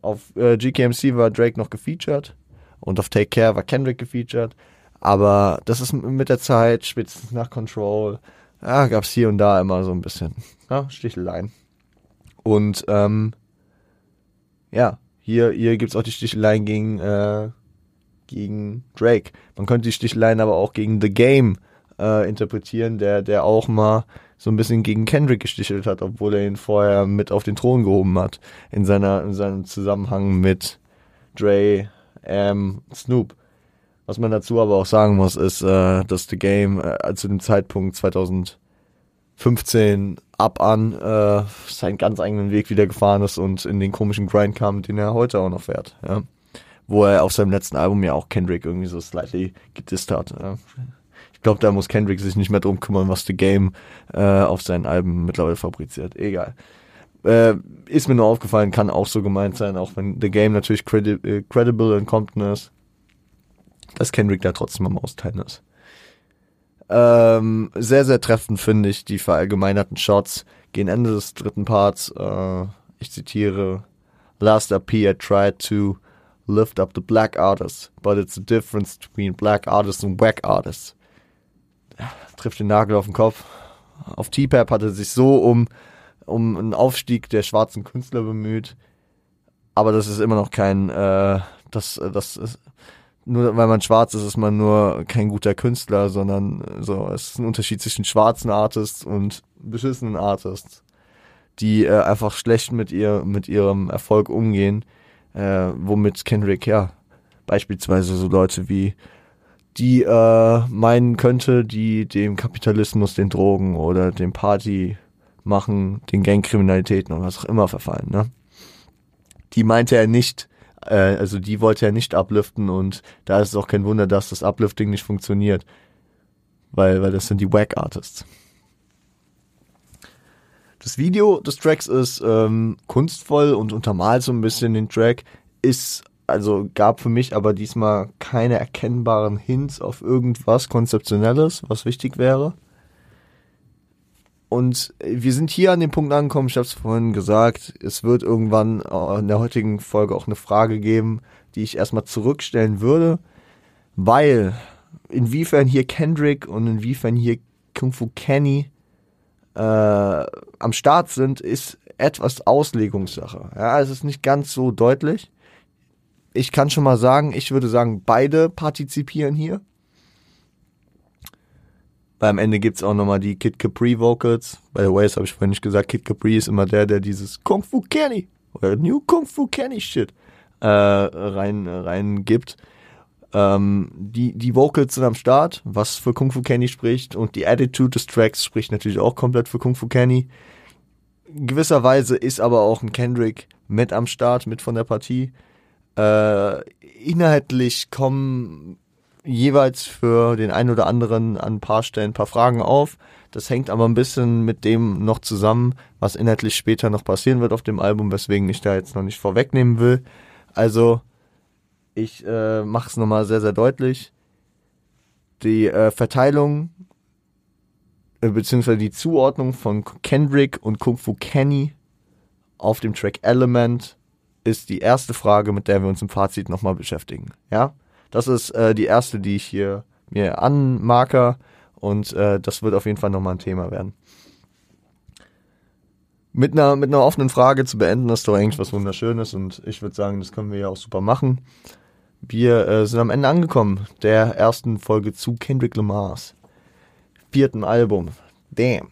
Auf äh, GKMC war Drake noch gefeatured und auf Take Care war Kendrick gefeatured. Aber das ist mit der Zeit, spätestens nach Control, ja, gab es hier und da immer so ein bisschen ja, Sticheleien. Und ähm, ja, hier, hier gibt es auch die Sticheleien gegen, äh, gegen Drake. Man könnte die Sticheleien aber auch gegen The Game äh, interpretieren, der, der auch mal so ein bisschen gegen Kendrick gestichelt hat, obwohl er ihn vorher mit auf den Thron gehoben hat. In seiner, in seinem Zusammenhang mit Dre, ähm, Snoop. Was man dazu aber auch sagen muss, ist, äh, dass The Game äh, zu dem Zeitpunkt 2015 ab an äh, seinen ganz eigenen Weg wieder gefahren ist und in den komischen Grind kam, den er heute auch noch fährt. Ja. Wo er auf seinem letzten Album ja auch Kendrick irgendwie so slightly gedisst hat. Ja. Ich glaube, da muss Kendrick sich nicht mehr drum kümmern, was The Game äh, auf seinen Alben mittlerweile fabriziert. Egal. Äh, ist mir nur aufgefallen, kann auch so gemeint sein, auch wenn The Game natürlich credi äh, credible in Compton ist, dass Kendrick da trotzdem am Austeilen ist. Ähm, sehr, sehr treffend finde ich die verallgemeinerten Shots gegen Ende des dritten Parts. Äh, ich zitiere, Last RP I tried to lift up the black artists, but it's the difference between black artists and whack artists. Trifft den Nagel auf den Kopf. Auf T-Pap hat er sich so um um einen Aufstieg der schwarzen Künstler bemüht. Aber das ist immer noch kein, äh, das, das ist, nur weil man schwarz ist, ist man nur kein guter Künstler, sondern so, es ist ein Unterschied zwischen schwarzen Artists und beschissenen Artists, die äh, einfach schlecht mit ihr, mit ihrem Erfolg umgehen, äh, womit Kendrick, ja, beispielsweise so Leute wie die äh, meinen könnte, die dem Kapitalismus, den Drogen oder dem Party machen, den Gangkriminalitäten und was auch immer verfallen. Ne? Die meinte er nicht, äh, also die wollte er nicht upliften und da ist es auch kein Wunder, dass das Uplifting nicht funktioniert, weil, weil das sind die Wack Artists. Das Video des Tracks ist ähm, kunstvoll und untermalt so ein bisschen den Track, ist also gab für mich aber diesmal keine erkennbaren Hints auf irgendwas Konzeptionelles, was wichtig wäre. Und wir sind hier an dem Punkt angekommen, ich habe es vorhin gesagt, es wird irgendwann in der heutigen Folge auch eine Frage geben, die ich erstmal zurückstellen würde, weil inwiefern hier Kendrick und inwiefern hier Kung Fu Kenny äh, am Start sind, ist etwas Auslegungssache. Ja, es ist nicht ganz so deutlich. Ich kann schon mal sagen, ich würde sagen, beide partizipieren hier. Beim Ende gibt's auch nochmal die Kid Capri Vocals. By the way, das habe ich vorhin nicht gesagt. Kid Capri ist immer der, der dieses Kung Fu Kenny oder New Kung Fu Kenny Shit äh, rein, rein gibt. Ähm, die, die Vocals sind am Start, was für Kung Fu Kenny spricht. Und die Attitude des Tracks spricht natürlich auch komplett für Kung Fu Kenny. In gewisser Weise ist aber auch ein Kendrick mit am Start, mit von der Partie. Äh, inhaltlich kommen jeweils für den einen oder anderen an ein paar Stellen ein paar Fragen auf. Das hängt aber ein bisschen mit dem noch zusammen, was inhaltlich später noch passieren wird auf dem Album, weswegen ich da jetzt noch nicht vorwegnehmen will. Also, ich äh, mache es nochmal sehr, sehr deutlich. Die äh, Verteilung äh, beziehungsweise die Zuordnung von Kendrick und Kung Fu Kenny auf dem Track Element ist die erste Frage, mit der wir uns im Fazit nochmal beschäftigen. Ja? Das ist äh, die erste, die ich hier mir anmarker und äh, das wird auf jeden Fall nochmal ein Thema werden. Mit einer, mit einer offenen Frage zu beenden, ist doch eigentlich was Wunderschönes und ich würde sagen, das können wir ja auch super machen. Wir äh, sind am Ende angekommen der ersten Folge zu Kendrick Lamars vierten Album. Damn.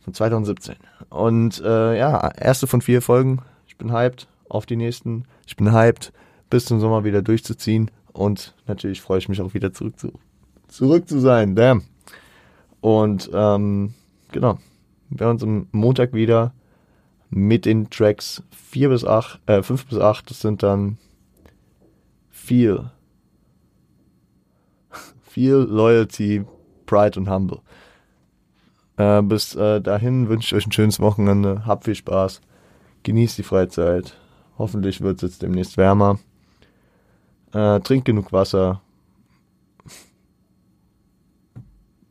Von 2017. Und äh, ja, erste von vier Folgen. Ich bin hyped auf die nächsten. Ich bin hyped bis zum Sommer wieder durchzuziehen. Und natürlich freue ich mich auch wieder zurück zu, zurück zu sein. Damn. Und ähm, genau. Wir hören uns am Montag wieder mit den Tracks 4 bis 8, äh, 5 bis 8. Das sind dann viel. Viel Loyalty, Pride und Humble. Äh, bis äh, dahin wünsche ich euch ein schönes Wochenende. Habt viel Spaß. Genießt die Freizeit. Hoffentlich wird es jetzt demnächst wärmer. Äh, trinkt genug Wasser.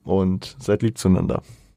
Und seid lieb zueinander.